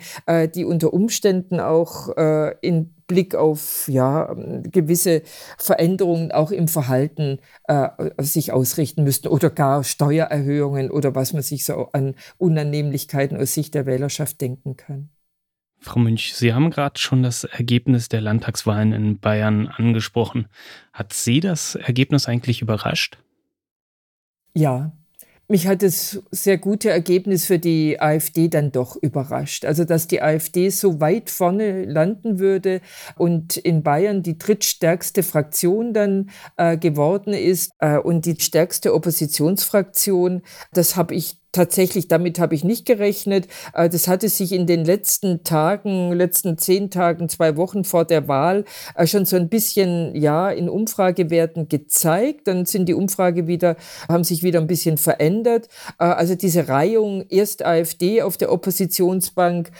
die unter Umständen auch in Blick auf ja, gewisse Veränderungen auch im Verhalten äh, sich ausrichten müssten oder gar Steuererhöhungen oder was man sich so an Unannehmlichkeiten aus Sicht der Wählerschaft denken kann. Frau Münch, Sie haben gerade schon das Ergebnis der Landtagswahlen in Bayern angesprochen. Hat Sie das Ergebnis eigentlich überrascht? Ja, mich hat das sehr gute Ergebnis für die AfD dann doch überrascht. Also, dass die AfD so weit vorne landen würde und in Bayern die drittstärkste Fraktion dann äh, geworden ist äh, und die stärkste Oppositionsfraktion, das habe ich tatsächlich, damit habe ich nicht gerechnet. Äh, das hatte sich in den letzten Tagen, letzten zehn Tagen, zwei Wochen vor der Wahl äh, schon so ein bisschen, ja, in Umfragewerten gezeigt. Dann sind die Umfrage wieder, haben sich wieder ein bisschen verändert. Äh, also diese Reihung, erst AfD auf der Oppositionsbank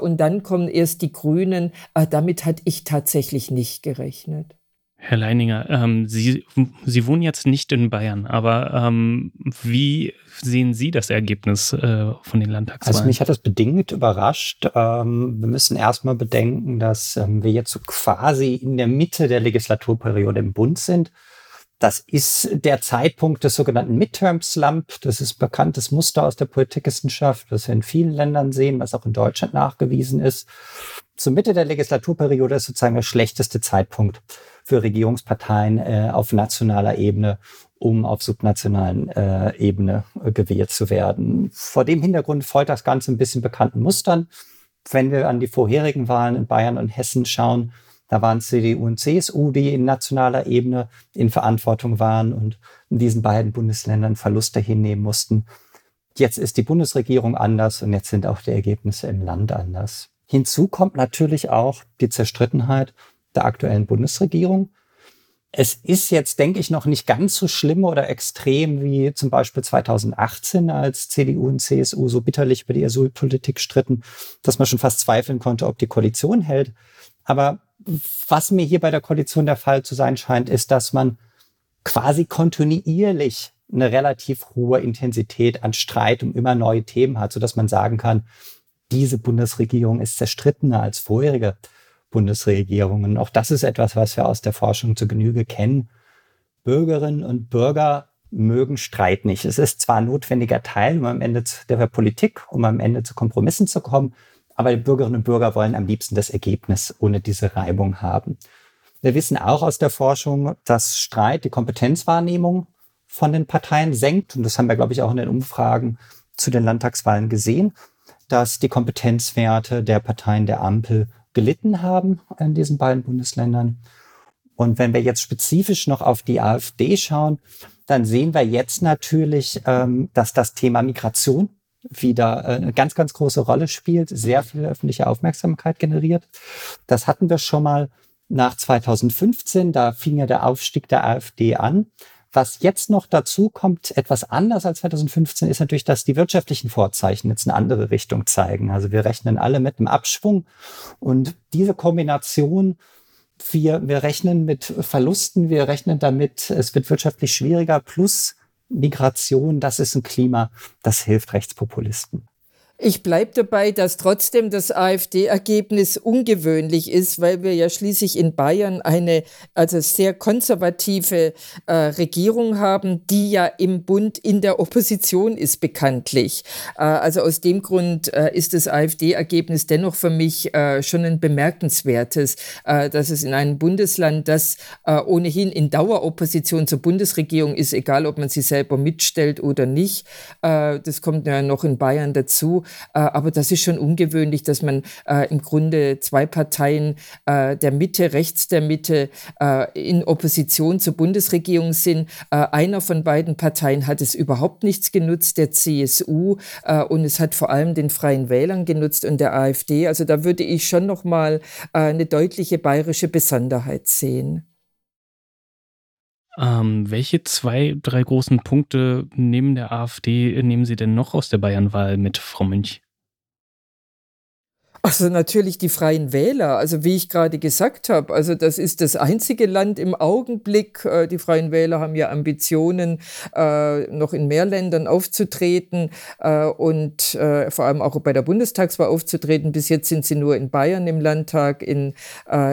und dann kommen erst die Grünen, damit hatte ich tatsächlich nicht gerechnet. Herr Leininger, ähm, Sie, Sie wohnen jetzt nicht in Bayern, aber ähm, wie sehen Sie das Ergebnis äh, von den Landtagswahlen? Also mich hat das bedingt überrascht. Ähm, wir müssen erstmal bedenken, dass ähm, wir jetzt so quasi in der Mitte der Legislaturperiode im Bund sind. Das ist der Zeitpunkt des sogenannten Midterm Slump. Das ist bekanntes Muster aus der Politikwissenschaft, das wir in vielen Ländern sehen, was auch in Deutschland nachgewiesen ist. Zur Mitte der Legislaturperiode ist sozusagen der schlechteste Zeitpunkt für Regierungsparteien äh, auf nationaler Ebene, um auf subnationalen äh, Ebene äh, gewählt zu werden. Vor dem Hintergrund folgt das Ganze ein bisschen bekannten Mustern. Wenn wir an die vorherigen Wahlen in Bayern und Hessen schauen, da waren CDU und CSU, die in nationaler Ebene in Verantwortung waren und in diesen beiden Bundesländern Verluste hinnehmen mussten. Jetzt ist die Bundesregierung anders und jetzt sind auch die Ergebnisse im Land anders. Hinzu kommt natürlich auch die Zerstrittenheit der aktuellen Bundesregierung. Es ist jetzt, denke ich, noch nicht ganz so schlimm oder extrem wie zum Beispiel 2018, als CDU und CSU so bitterlich über die Asylpolitik stritten, dass man schon fast zweifeln konnte, ob die Koalition hält. Aber was mir hier bei der Koalition der Fall zu sein scheint, ist, dass man quasi kontinuierlich eine relativ hohe Intensität an Streit um immer neue Themen hat, sodass man sagen kann, diese Bundesregierung ist zerstrittener als vorherige. Bundesregierungen. Auch das ist etwas, was wir aus der Forschung zu Genüge kennen. Bürgerinnen und Bürger mögen Streit nicht. Es ist zwar ein notwendiger Teil, um am Ende der Politik, um am Ende zu Kompromissen zu kommen, aber die Bürgerinnen und Bürger wollen am liebsten das Ergebnis ohne diese Reibung haben. Wir wissen auch aus der Forschung, dass Streit die Kompetenzwahrnehmung von den Parteien senkt. Und das haben wir, glaube ich, auch in den Umfragen zu den Landtagswahlen gesehen, dass die Kompetenzwerte der Parteien der Ampel gelitten haben in diesen beiden Bundesländern. Und wenn wir jetzt spezifisch noch auf die AfD schauen, dann sehen wir jetzt natürlich, ähm, dass das Thema Migration wieder äh, eine ganz, ganz große Rolle spielt, sehr viel öffentliche Aufmerksamkeit generiert. Das hatten wir schon mal nach 2015, da fing ja der Aufstieg der AfD an. Was jetzt noch dazu kommt, etwas anders als 2015, ist natürlich, dass die wirtschaftlichen Vorzeichen jetzt eine andere Richtung zeigen. Also wir rechnen alle mit einem Abschwung und diese Kombination wir, wir rechnen mit Verlusten, wir rechnen damit, es wird wirtschaftlich schwieriger, plus Migration, das ist ein Klima, das hilft Rechtspopulisten. Ich bleibe dabei, dass trotzdem das AfD-Ergebnis ungewöhnlich ist, weil wir ja schließlich in Bayern eine also sehr konservative äh, Regierung haben, die ja im Bund in der Opposition ist bekanntlich. Äh, also aus dem Grund äh, ist das AfD-Ergebnis dennoch für mich äh, schon ein bemerkenswertes, äh, dass es in einem Bundesland, das äh, ohnehin in Daueropposition zur Bundesregierung ist, egal ob man sie selber mitstellt oder nicht, das kommt ja noch in Bayern dazu, aber das ist schon ungewöhnlich, dass man äh, im Grunde zwei Parteien äh, der Mitte, rechts der Mitte, in Opposition zur Bundesregierung sind. einer von beiden Parteien hat es überhaupt nichts genutzt, der CSU, und es hat vor allem den Freien Wählern genutzt und der AfD. Also da würde ich schon noch mal eine deutliche bayerische Besonderheit sehen. Ähm, welche zwei, drei großen Punkte neben der AfD nehmen Sie denn noch aus der Bayernwahl mit, Frau Münch? Also natürlich die freien Wähler, also wie ich gerade gesagt habe, also das ist das einzige Land im Augenblick. Äh, die freien Wähler haben ja Ambitionen, äh, noch in mehr Ländern aufzutreten äh, und vor allem auch bei der Bundestagswahl aufzutreten. Bis jetzt sind sie nur in Bayern im Landtag, in,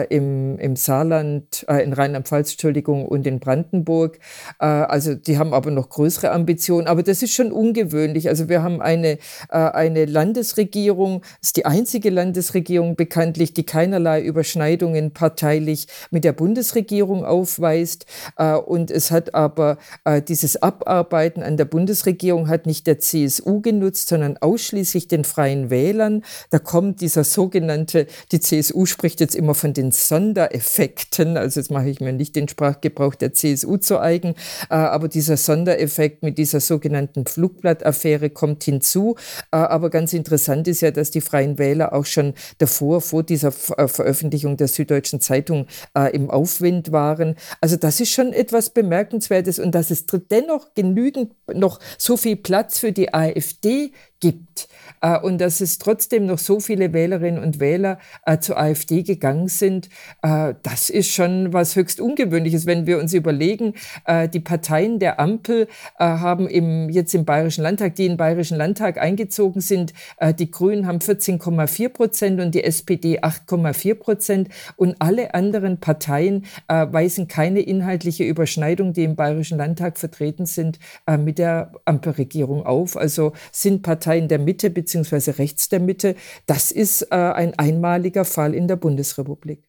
im, im Saarland, in Rheinland-Pfalz, Entschuldigung, und in Brandenburg. Also die haben aber noch größere Ambitionen. Aber das ist schon ungewöhnlich. Also wir haben eine, eine Landesregierung, ist die einzige Landesregierung bekanntlich, die keinerlei Überschneidungen parteilich mit der Bundesregierung aufweist. Äh, und es hat aber äh, dieses Abarbeiten an der Bundesregierung hat nicht der CSU genutzt, sondern ausschließlich den Freien Wählern. Da kommt dieser sogenannte, die CSU spricht jetzt immer von den Sondereffekten, also jetzt mache ich mir nicht den Sprachgebrauch der CSU zu eigen, äh, aber dieser Sondereffekt mit dieser sogenannten Flugblattaffäre kommt hinzu. Aber ganz interessant ist ja, dass die Freien Wähler auch schon davor, vor dieser Veröffentlichung der Süddeutschen Zeitung im Aufwind waren. Also das ist schon etwas Bemerkenswertes und dass es dennoch genügend noch so viel Platz für die AfD gibt. Äh, und dass es trotzdem noch so viele Wählerinnen und Wähler äh, zur AfD gegangen sind, äh, das ist schon was höchst Ungewöhnliches, wenn wir uns überlegen, die Parteien der Ampel haben im, jetzt im Bayerischen Landtag, die den Bayerischen Landtag eingezogen sind, die Grünen haben 14,4 Prozent und die SPD 8,4 Prozent. Und alle anderen Parteien weisen keine inhaltliche Überschneidung, die im Bayerischen Landtag vertreten sind, mit der Ampelregierung auf. Also sind Parteien Parteien der Mitte bzw. rechts der Mitte. Das ist äh, ein einmaliger Fall in der Bundesrepublik.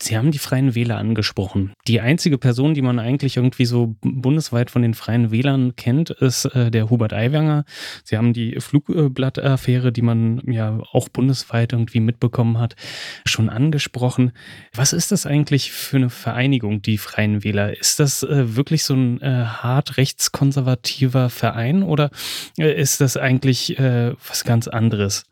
Sie haben die Freien Wähler angesprochen. Die einzige Person, die man eigentlich irgendwie so bundesweit von den Freien Wählern kennt, ist äh, der Hubert Aiwanger. Sie haben die Flugblattaffäre, die man ja auch bundesweit irgendwie mitbekommen hat, schon angesprochen. Was ist das eigentlich für eine Vereinigung, die Freien Wähler? Ist das äh, wirklich so ein äh, hart rechtskonservativer Verein oder äh, ist das eigentlich äh, was ganz anderes?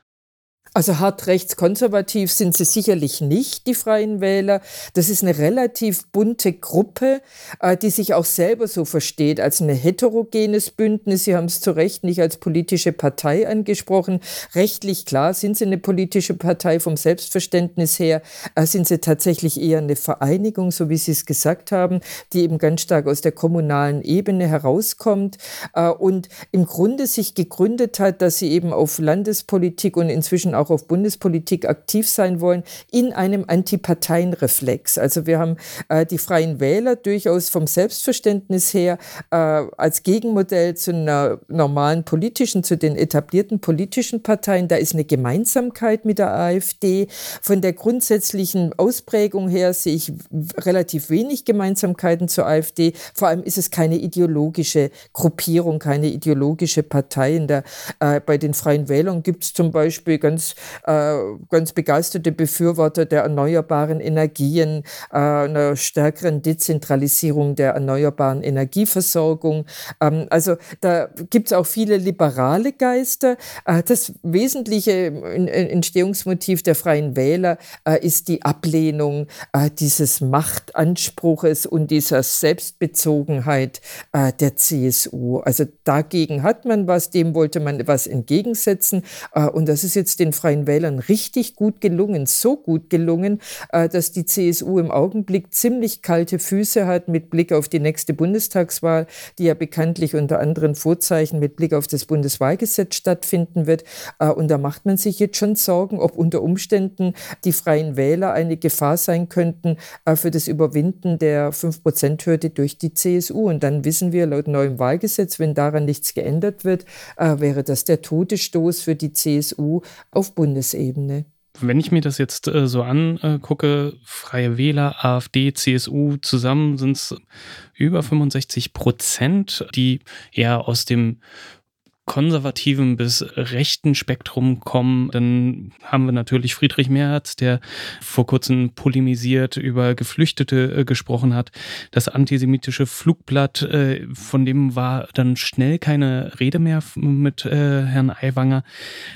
Also hart rechtskonservativ sind sie sicherlich nicht, die Freien Wähler. Das ist eine relativ bunte Gruppe, äh, die sich auch selber so versteht, als ein heterogenes Bündnis. Sie haben es zu Recht nicht als politische Partei angesprochen. Rechtlich klar sind sie eine politische Partei. Vom Selbstverständnis her äh, sind sie tatsächlich eher eine Vereinigung, so wie Sie es gesagt haben, die eben ganz stark aus der kommunalen Ebene herauskommt äh, und im Grunde sich gegründet hat, dass sie eben auf Landespolitik und inzwischen auch auch auf Bundespolitik aktiv sein wollen, in einem Antiparteienreflex. Also wir haben äh, die Freien Wähler durchaus vom Selbstverständnis her äh, als Gegenmodell zu einer normalen politischen, zu den etablierten politischen Parteien. Da ist eine Gemeinsamkeit mit der AfD. Von der grundsätzlichen Ausprägung her sehe ich relativ wenig Gemeinsamkeiten zur AfD. Vor allem ist es keine ideologische Gruppierung, keine ideologische Partei. Der, äh, bei den Freien Wählern gibt es zum Beispiel ganz äh, ganz begeisterte Befürworter der erneuerbaren Energien, äh, einer stärkeren Dezentralisierung der erneuerbaren Energieversorgung. Ähm, also da gibt es auch viele liberale Geister. Äh, das wesentliche Entstehungsmotiv der Freien Wähler äh, ist die Ablehnung äh, dieses Machtanspruches und dieser Selbstbezogenheit äh, der CSU. Also dagegen hat man was, dem wollte man was entgegensetzen. und das ist jetzt den Freien Freien Wählern richtig gut gelungen, so gut gelungen, äh, dass die CSU im Augenblick ziemlich kalte Füße hat mit Blick auf die nächste Bundestagswahl, die ja bekanntlich unter anderen Vorzeichen mit Blick auf das Bundeswahlgesetz stattfinden wird. Äh, und da macht man sich jetzt schon Sorgen, ob unter Umständen die Freien Wähler eine Gefahr sein könnten äh, für das Überwinden der 5-Prozent-Hürde durch die CSU. Und dann wissen wir laut neuem Wahlgesetz, wenn daran nichts geändert wird, wäre das der Todesstoß für die CSU auf Bundesebene. Wenn ich mir das jetzt äh, so angucke, Freie Wähler, AfD, CSU zusammen sind es über 65 Prozent, die eher aus dem konservativen bis rechten Spektrum kommen, dann haben wir natürlich Friedrich Merz, der vor kurzem polemisiert über Geflüchtete äh, gesprochen hat. Das antisemitische Flugblatt, äh, von dem war dann schnell keine Rede mehr mit äh, Herrn Aiwanger.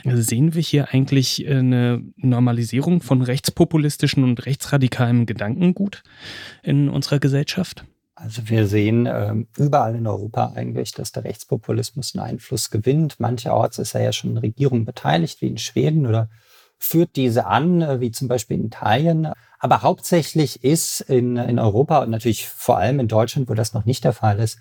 Sehen wir hier eigentlich eine Normalisierung von rechtspopulistischen und rechtsradikalen Gedankengut in unserer Gesellschaft? Also wir sehen ähm, überall in Europa eigentlich, dass der Rechtspopulismus einen Einfluss gewinnt. Mancherorts ist er ja schon in Regierungen beteiligt, wie in Schweden, oder führt diese an, äh, wie zum Beispiel in Italien. Aber hauptsächlich ist in, in Europa und natürlich vor allem in Deutschland, wo das noch nicht der Fall ist,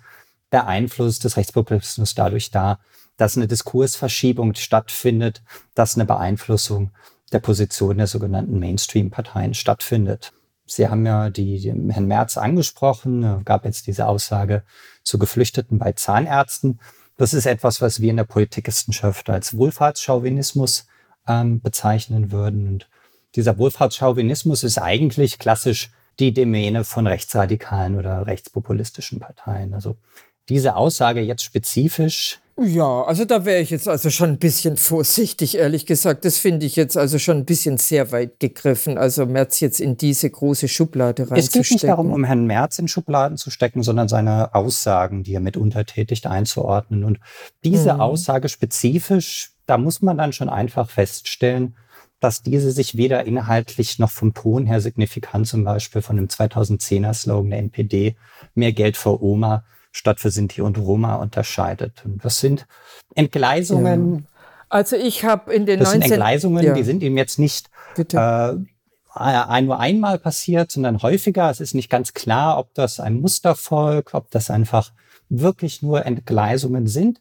der Einfluss des Rechtspopulismus dadurch da, dass eine Diskursverschiebung stattfindet, dass eine Beeinflussung der Position der sogenannten Mainstream-Parteien stattfindet. Sie haben ja die, die Herrn Merz angesprochen, gab jetzt diese Aussage zu Geflüchteten bei Zahnärzten. Das ist etwas, was wir in der Politikwissenschaft als Wohlfahrtschauvinismus ähm, bezeichnen würden. Und dieser Wohlfahrtschauvinismus ist eigentlich klassisch die Domäne von rechtsradikalen oder rechtspopulistischen Parteien. Also diese Aussage jetzt spezifisch ja, also da wäre ich jetzt also schon ein bisschen vorsichtig, ehrlich gesagt. Das finde ich jetzt also schon ein bisschen sehr weit gegriffen, also Merz jetzt in diese große Schublade reinzustecken. Es geht nicht darum, um Herrn Merz in Schubladen zu stecken, sondern seine Aussagen, die er mit untertätigt, einzuordnen. Und diese mhm. Aussage spezifisch, da muss man dann schon einfach feststellen, dass diese sich weder inhaltlich noch vom Ton her signifikant zum Beispiel von dem 2010er Slogan der NPD, mehr Geld für Oma, statt für Sinti und Roma unterscheidet. Und das sind Entgleisungen. Ja. Also ich habe in den das 19... sind Entgleisungen, ja. die sind ihm jetzt nicht äh, nur einmal passiert, sondern häufiger. Es ist nicht ganz klar, ob das ein Muster folgt, ob das einfach wirklich nur Entgleisungen sind.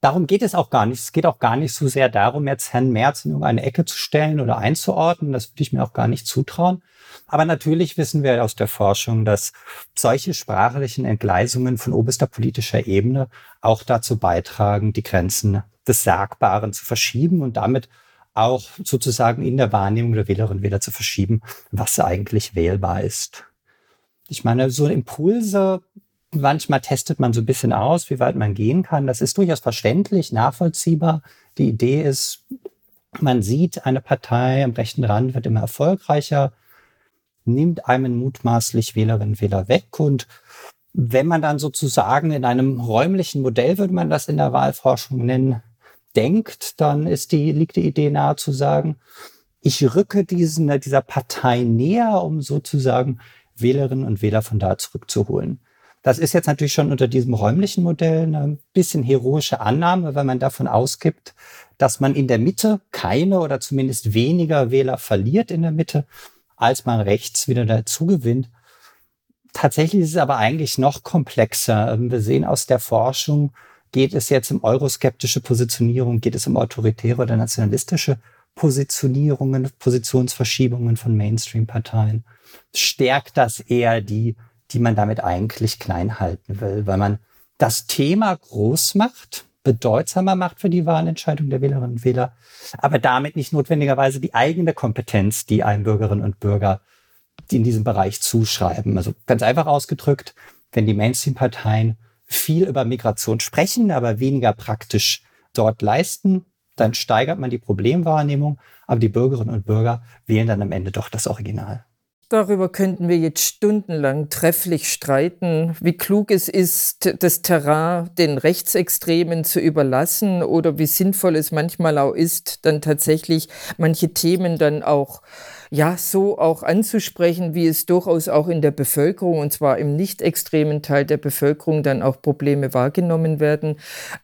Darum geht es auch gar nicht. Es geht auch gar nicht so sehr darum, jetzt Herrn Merz in irgendeine Ecke zu stellen oder einzuordnen. Das würde ich mir auch gar nicht zutrauen. Aber natürlich wissen wir aus der Forschung, dass solche sprachlichen Entgleisungen von oberster politischer Ebene auch dazu beitragen, die Grenzen des Sagbaren zu verschieben und damit auch sozusagen in der Wahrnehmung der Wählerinnen und Wähler zu verschieben, was eigentlich wählbar ist. Ich meine, so Impulse Manchmal testet man so ein bisschen aus, wie weit man gehen kann. Das ist durchaus verständlich, nachvollziehbar. Die Idee ist, man sieht, eine Partei am rechten Rand wird immer erfolgreicher, nimmt einem mutmaßlich Wählerinnen und Wähler weg. Und wenn man dann sozusagen in einem räumlichen Modell, würde man das in der Wahlforschung nennen, denkt, dann ist die, liegt die Idee nahe zu sagen, ich rücke diesen, dieser Partei näher, um sozusagen Wählerinnen und Wähler von da zurückzuholen. Das ist jetzt natürlich schon unter diesem räumlichen Modell eine bisschen heroische Annahme, weil man davon ausgibt, dass man in der Mitte keine oder zumindest weniger Wähler verliert in der Mitte, als man rechts wieder dazu gewinnt. Tatsächlich ist es aber eigentlich noch komplexer. Wir sehen aus der Forschung, geht es jetzt um euroskeptische Positionierung, geht es um autoritäre oder nationalistische Positionierungen, Positionsverschiebungen von Mainstream-Parteien? Stärkt das eher die die man damit eigentlich klein halten will, weil man das Thema groß macht, bedeutsamer macht für die Wahlentscheidung der Wählerinnen und Wähler, aber damit nicht notwendigerweise die eigene Kompetenz, die einem Bürgerinnen und Bürger in diesem Bereich zuschreiben. Also ganz einfach ausgedrückt, wenn die Mainstream-Parteien viel über Migration sprechen, aber weniger praktisch dort leisten, dann steigert man die Problemwahrnehmung, aber die Bürgerinnen und Bürger wählen dann am Ende doch das Original. Darüber könnten wir jetzt stundenlang trefflich streiten, wie klug es ist, das Terrain den Rechtsextremen zu überlassen oder wie sinnvoll es manchmal auch ist, dann tatsächlich manche Themen dann auch ja so auch anzusprechen, wie es durchaus auch in der Bevölkerung, und zwar im nicht extremen Teil der Bevölkerung, dann auch Probleme wahrgenommen werden.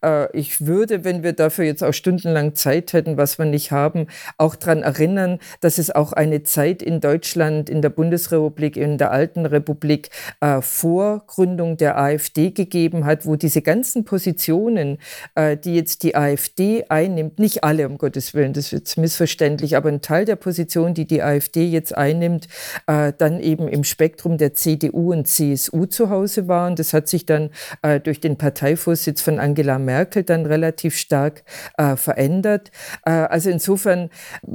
Äh, ich würde, wenn wir dafür jetzt auch stundenlang Zeit hätten, was wir nicht haben, auch daran erinnern, dass es auch eine Zeit in Deutschland, in der Bundesrepublik, in der alten Republik äh, vor Gründung der AfD gegeben hat, wo diese ganzen Positionen, äh, die jetzt die AfD einnimmt, nicht alle, um Gottes Willen, das ist jetzt missverständlich, aber ein Teil der Positionen, die die AfD AfD jetzt einnimmt, äh, dann eben im Spektrum der CDU und CSU zu Hause waren. Das hat sich dann äh, durch den Parteivorsitz von Angela Merkel dann relativ stark äh, verändert. Äh, also insofern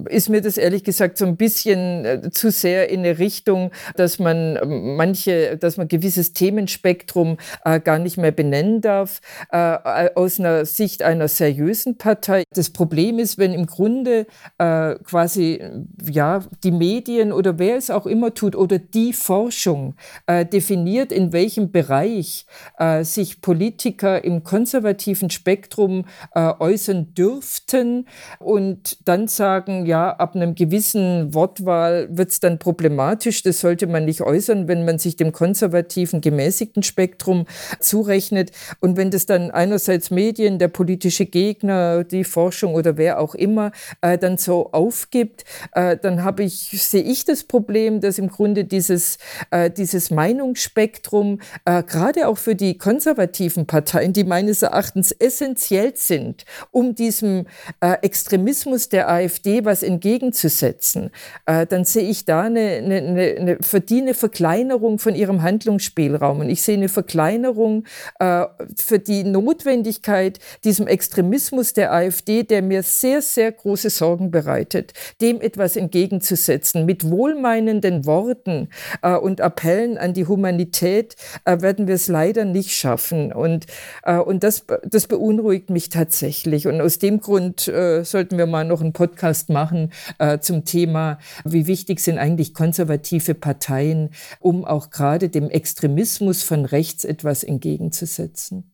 ist mir das ehrlich gesagt so ein bisschen äh, zu sehr in eine Richtung, dass man ähm, manche, dass man gewisses Themenspektrum äh, gar nicht mehr benennen darf aus einer Sicht einer seriösen Partei. Das Problem ist, wenn im Grunde quasi ja die die Medien oder wer es auch immer tut oder die Forschung äh, definiert, in welchem Bereich äh, sich Politiker im konservativen Spektrum äh, äußern dürften und dann sagen, ja, ab einem gewissen Wortwahl wird es dann problematisch, das sollte man nicht äußern, wenn man sich dem konservativen, gemäßigten Spektrum zurechnet. Und wenn das dann einerseits Medien, der politische Gegner, die Forschung oder wer auch immer äh, dann so aufgibt, äh, dann habe ich ich, sehe ich das Problem, dass im Grunde dieses, äh, dieses Meinungsspektrum äh, gerade auch für die konservativen Parteien, die meines Erachtens essentiell sind, um diesem äh, Extremismus der AfD was entgegenzusetzen, äh, dann sehe ich da eine, eine, eine, verdiene Verkleinerung von ihrem Handlungsspielraum. Und ich sehe eine Verkleinerung äh, für die Notwendigkeit, diesem Extremismus der AfD, der mir sehr, sehr große Sorgen bereitet, dem etwas entgegenzusetzen. Mit wohlmeinenden Worten äh, und Appellen an die Humanität äh, werden wir es leider nicht schaffen. Und, äh, und das, das beunruhigt mich tatsächlich. Und aus dem Grund äh, sollten wir mal noch einen Podcast machen äh, zum Thema, wie wichtig sind eigentlich konservative Parteien, um auch gerade dem Extremismus von rechts etwas entgegenzusetzen.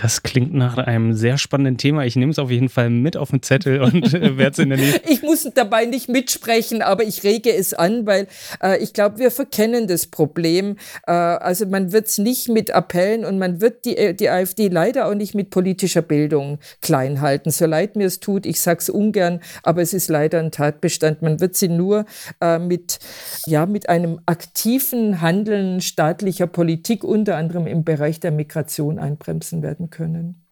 Das klingt nach einem sehr spannenden Thema. Ich nehme es auf jeden Fall mit auf den Zettel und äh, werde es in der Nähe. ich muss dabei nicht mitsprechen, aber ich rege es an, weil äh, ich glaube, wir verkennen das Problem. Äh, also man wird es nicht mit Appellen und man wird die, äh, die AfD leider auch nicht mit politischer Bildung klein halten. So leid mir es tut, ich sage es ungern, aber es ist leider ein Tatbestand. Man wird sie nur äh, mit, ja, mit einem aktiven Handeln staatlicher Politik, unter anderem im Bereich der Migration, einbremsen werden können.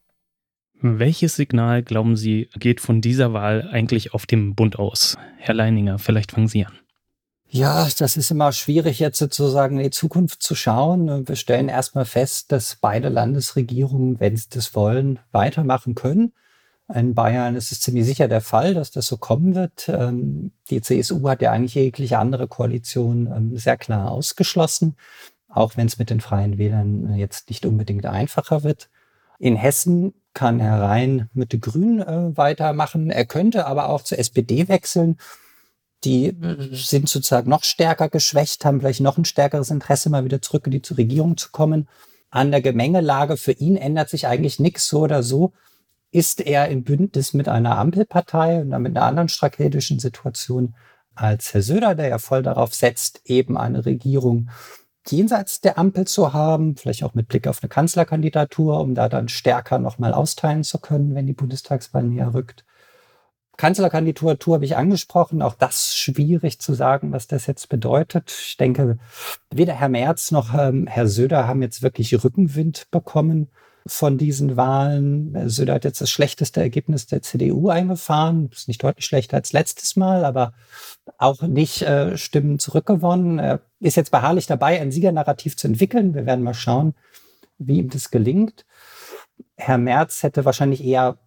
Welches Signal, glauben Sie, geht von dieser Wahl eigentlich auf dem Bund aus? Herr Leininger, vielleicht fangen Sie an. Ja, das ist immer schwierig jetzt sozusagen in die Zukunft zu schauen. Wir stellen erstmal fest, dass beide Landesregierungen, wenn sie das wollen, weitermachen können. In Bayern ist es ziemlich sicher der Fall, dass das so kommen wird. Ähm, die CSU hat ja eigentlich jegliche andere Koalition ähm, sehr klar ausgeschlossen, auch wenn es mit den Freien Wählern jetzt nicht unbedingt einfacher wird. In Hessen kann Herr Rhein mit den Grünen äh, weitermachen. Er könnte aber auch zur SPD wechseln. Die äh, sind sozusagen noch stärker geschwächt, haben vielleicht noch ein stärkeres Interesse, mal wieder zurück in die Regierung zu kommen. An der Gemengelage für ihn ändert sich eigentlich nichts so oder so. Ist er im Bündnis mit einer Ampelpartei und damit einer anderen strategischen Situation als Herr Söder, der ja voll darauf setzt, eben eine Regierung jenseits der Ampel zu haben, vielleicht auch mit Blick auf eine Kanzlerkandidatur, um da dann stärker nochmal austeilen zu können, wenn die Bundestagswahl näher rückt. Kanzlerkandidatur habe ich angesprochen, auch das schwierig zu sagen, was das jetzt bedeutet. Ich denke, weder Herr Merz noch ähm, Herr Söder haben jetzt wirklich Rückenwind bekommen von diesen Wahlen. Söder hat jetzt das schlechteste Ergebnis der CDU eingefahren. Ist nicht deutlich schlechter als letztes Mal, aber auch nicht äh, Stimmen zurückgewonnen. Er ist jetzt beharrlich dabei, ein Siegernarrativ zu entwickeln. Wir werden mal schauen, wie ihm das gelingt. Herr Merz hätte wahrscheinlich eher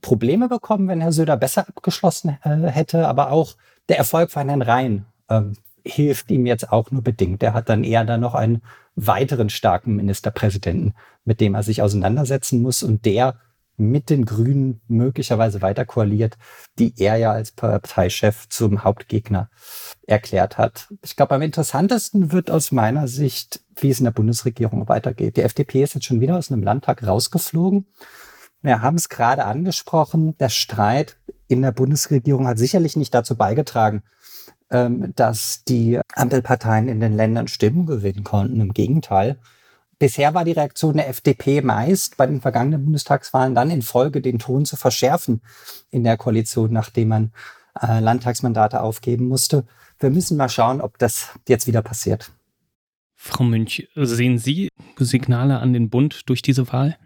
Probleme bekommen, wenn Herr Söder besser abgeschlossen äh, hätte, aber auch der Erfolg von Herrn Rhein ähm, hilft ihm jetzt auch nur bedingt. Er hat dann eher dann noch einen weiteren starken Ministerpräsidenten, mit dem er sich auseinandersetzen muss und der mit den Grünen möglicherweise weiter koaliert, die er ja als Parteichef zum Hauptgegner erklärt hat. Ich glaube, am interessantesten wird aus meiner Sicht, wie es in der Bundesregierung weitergeht. Die FDP ist jetzt schon wieder aus einem Landtag rausgeflogen. Wir haben es gerade angesprochen. Der Streit in der Bundesregierung hat sicherlich nicht dazu beigetragen, dass die Ampelparteien in den Ländern Stimmen gewinnen konnten. Im Gegenteil. Bisher war die Reaktion der FDP meist bei den vergangenen Bundestagswahlen dann in Folge den Ton zu verschärfen in der Koalition, nachdem man äh, Landtagsmandate aufgeben musste. Wir müssen mal schauen, ob das jetzt wieder passiert. Frau Münch, sehen Sie Signale an den Bund durch diese Wahl?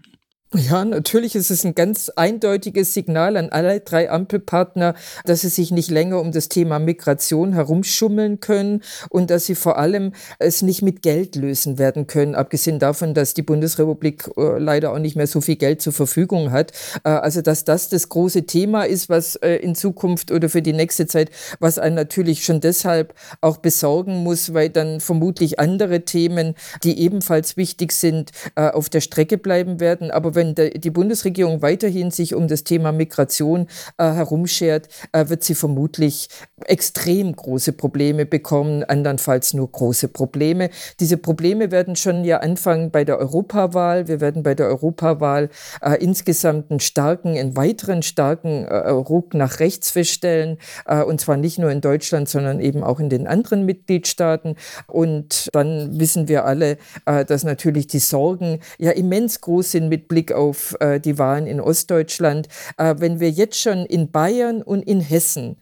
Ja, natürlich ist es ein ganz eindeutiges Signal an alle drei Ampelpartner, dass sie sich nicht länger um das Thema Migration herumschummeln können und dass sie vor allem es nicht mit Geld lösen werden können, abgesehen davon, dass die Bundesrepublik äh, leider auch nicht mehr so viel Geld zur Verfügung hat. Äh, also, dass das das große Thema ist, was äh, in Zukunft oder für die nächste Zeit, was einen natürlich schon deshalb auch besorgen muss, weil dann vermutlich andere Themen, die ebenfalls wichtig sind, auf der Strecke bleiben werden. Aber wenn wenn die Bundesregierung weiterhin sich um das Thema Migration äh, herumschert, äh, wird sie vermutlich extrem große Probleme bekommen, andernfalls nur große Probleme. Diese Probleme werden schon ja anfangen bei der Europawahl. Wir werden bei der Europawahl äh, insgesamt einen starken, einen weiteren starken äh, Ruck nach rechts feststellen, äh, und zwar nicht nur in Deutschland, sondern eben auch in den anderen Mitgliedstaaten. Und dann wissen wir alle, äh, dass natürlich die Sorgen ja immens groß sind mit Blick auf äh, die Wahlen in Ostdeutschland, äh, wenn wir jetzt schon in Bayern und in Hessen,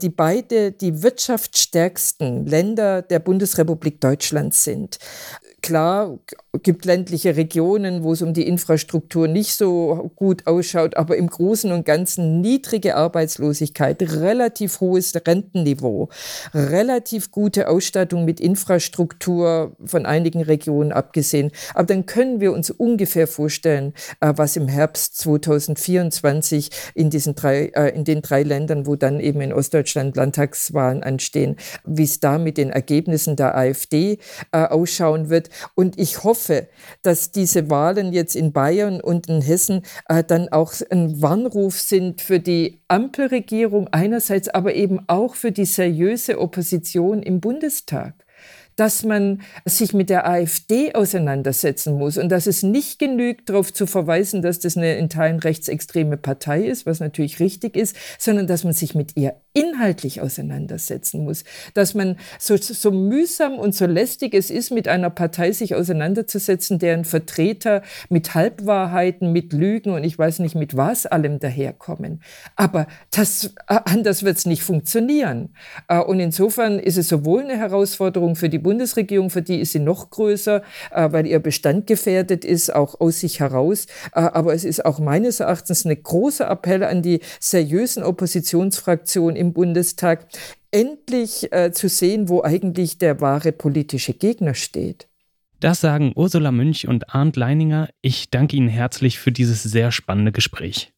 die beide die wirtschaftsstärksten Länder der Bundesrepublik Deutschland sind, klar, gibt ländliche Regionen, wo es um die Infrastruktur nicht so gut ausschaut, aber im Großen und Ganzen niedrige Arbeitslosigkeit, relativ hohes Rentenniveau, relativ gute Ausstattung mit Infrastruktur von einigen Regionen abgesehen. Aber dann können wir uns ungefähr vorstellen, äh, was im Herbst 2024 in diesen drei, äh, in den drei Ländern, wo dann eben in Ostdeutschland Landtagswahlen anstehen, wie es da mit den Ergebnissen der AfD äh, ausschauen wird. Und ich hoffe, dass diese Wahlen jetzt in Bayern und in Hessen äh, dann auch ein Warnruf sind für die Ampelregierung einerseits, aber eben auch für die seriöse Opposition im Bundestag dass man sich mit der AfD auseinandersetzen muss und dass es nicht genügt, darauf zu verweisen, dass das eine in Teilen rechtsextreme Partei ist, was natürlich richtig ist, sondern dass man sich mit ihr inhaltlich auseinandersetzen muss. Dass man so, so mühsam und so lästig es ist, mit einer Partei sich auseinanderzusetzen, deren Vertreter mit Halbwahrheiten, mit Lügen und ich weiß nicht mit was allem daherkommen. Aber das, anders wird es nicht funktionieren. Äh, und insofern ist es sowohl eine Herausforderung für die Bundesregierung, für die ist sie noch größer, äh, weil ihr Bestand gefährdet ist, auch aus sich heraus. Äh, aber es ist auch meines Erachtens ein großer Appell an die seriösen Oppositionsfraktionen im Bundestag, endlich äh, zu sehen, wo eigentlich der wahre politische Gegner steht. Das sagen Ursula Münch und Arndt Leininger. Ich danke Ihnen herzlich für dieses sehr spannende Gespräch.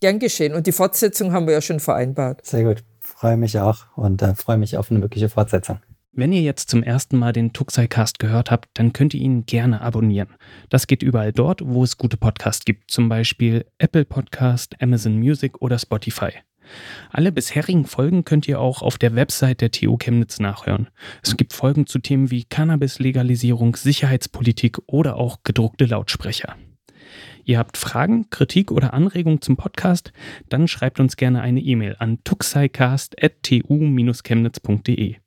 Gern geschehen. Und die Fortsetzung haben wir ja schon vereinbart. Sehr gut. Freue mich auch und äh, freue mich auf eine mögliche Fortsetzung. Wenn ihr jetzt zum ersten Mal den Tuxai-Cast gehört habt, dann könnt ihr ihn gerne abonnieren. Das geht überall dort, wo es gute Podcasts gibt, zum Beispiel Apple Podcast, Amazon Music oder Spotify. Alle bisherigen Folgen könnt ihr auch auf der Website der TU Chemnitz nachhören. Es gibt Folgen zu Themen wie Cannabis-Legalisierung, Sicherheitspolitik oder auch gedruckte Lautsprecher. Ihr habt Fragen, Kritik oder Anregungen zum Podcast? Dann schreibt uns gerne eine E-Mail an tuxaicast.tu-chemnitz.de.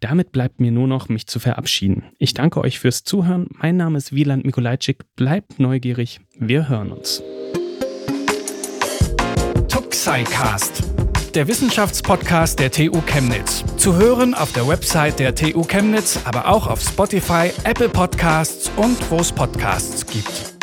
Damit bleibt mir nur noch, mich zu verabschieden. Ich danke euch fürs Zuhören. Mein Name ist Wieland Mikulajczyk. Bleibt neugierig. Wir hören uns. Tuxicast, der Wissenschaftspodcast der TU Chemnitz. Zu hören auf der Website der TU Chemnitz, aber auch auf Spotify, Apple Podcasts und wo es Podcasts gibt.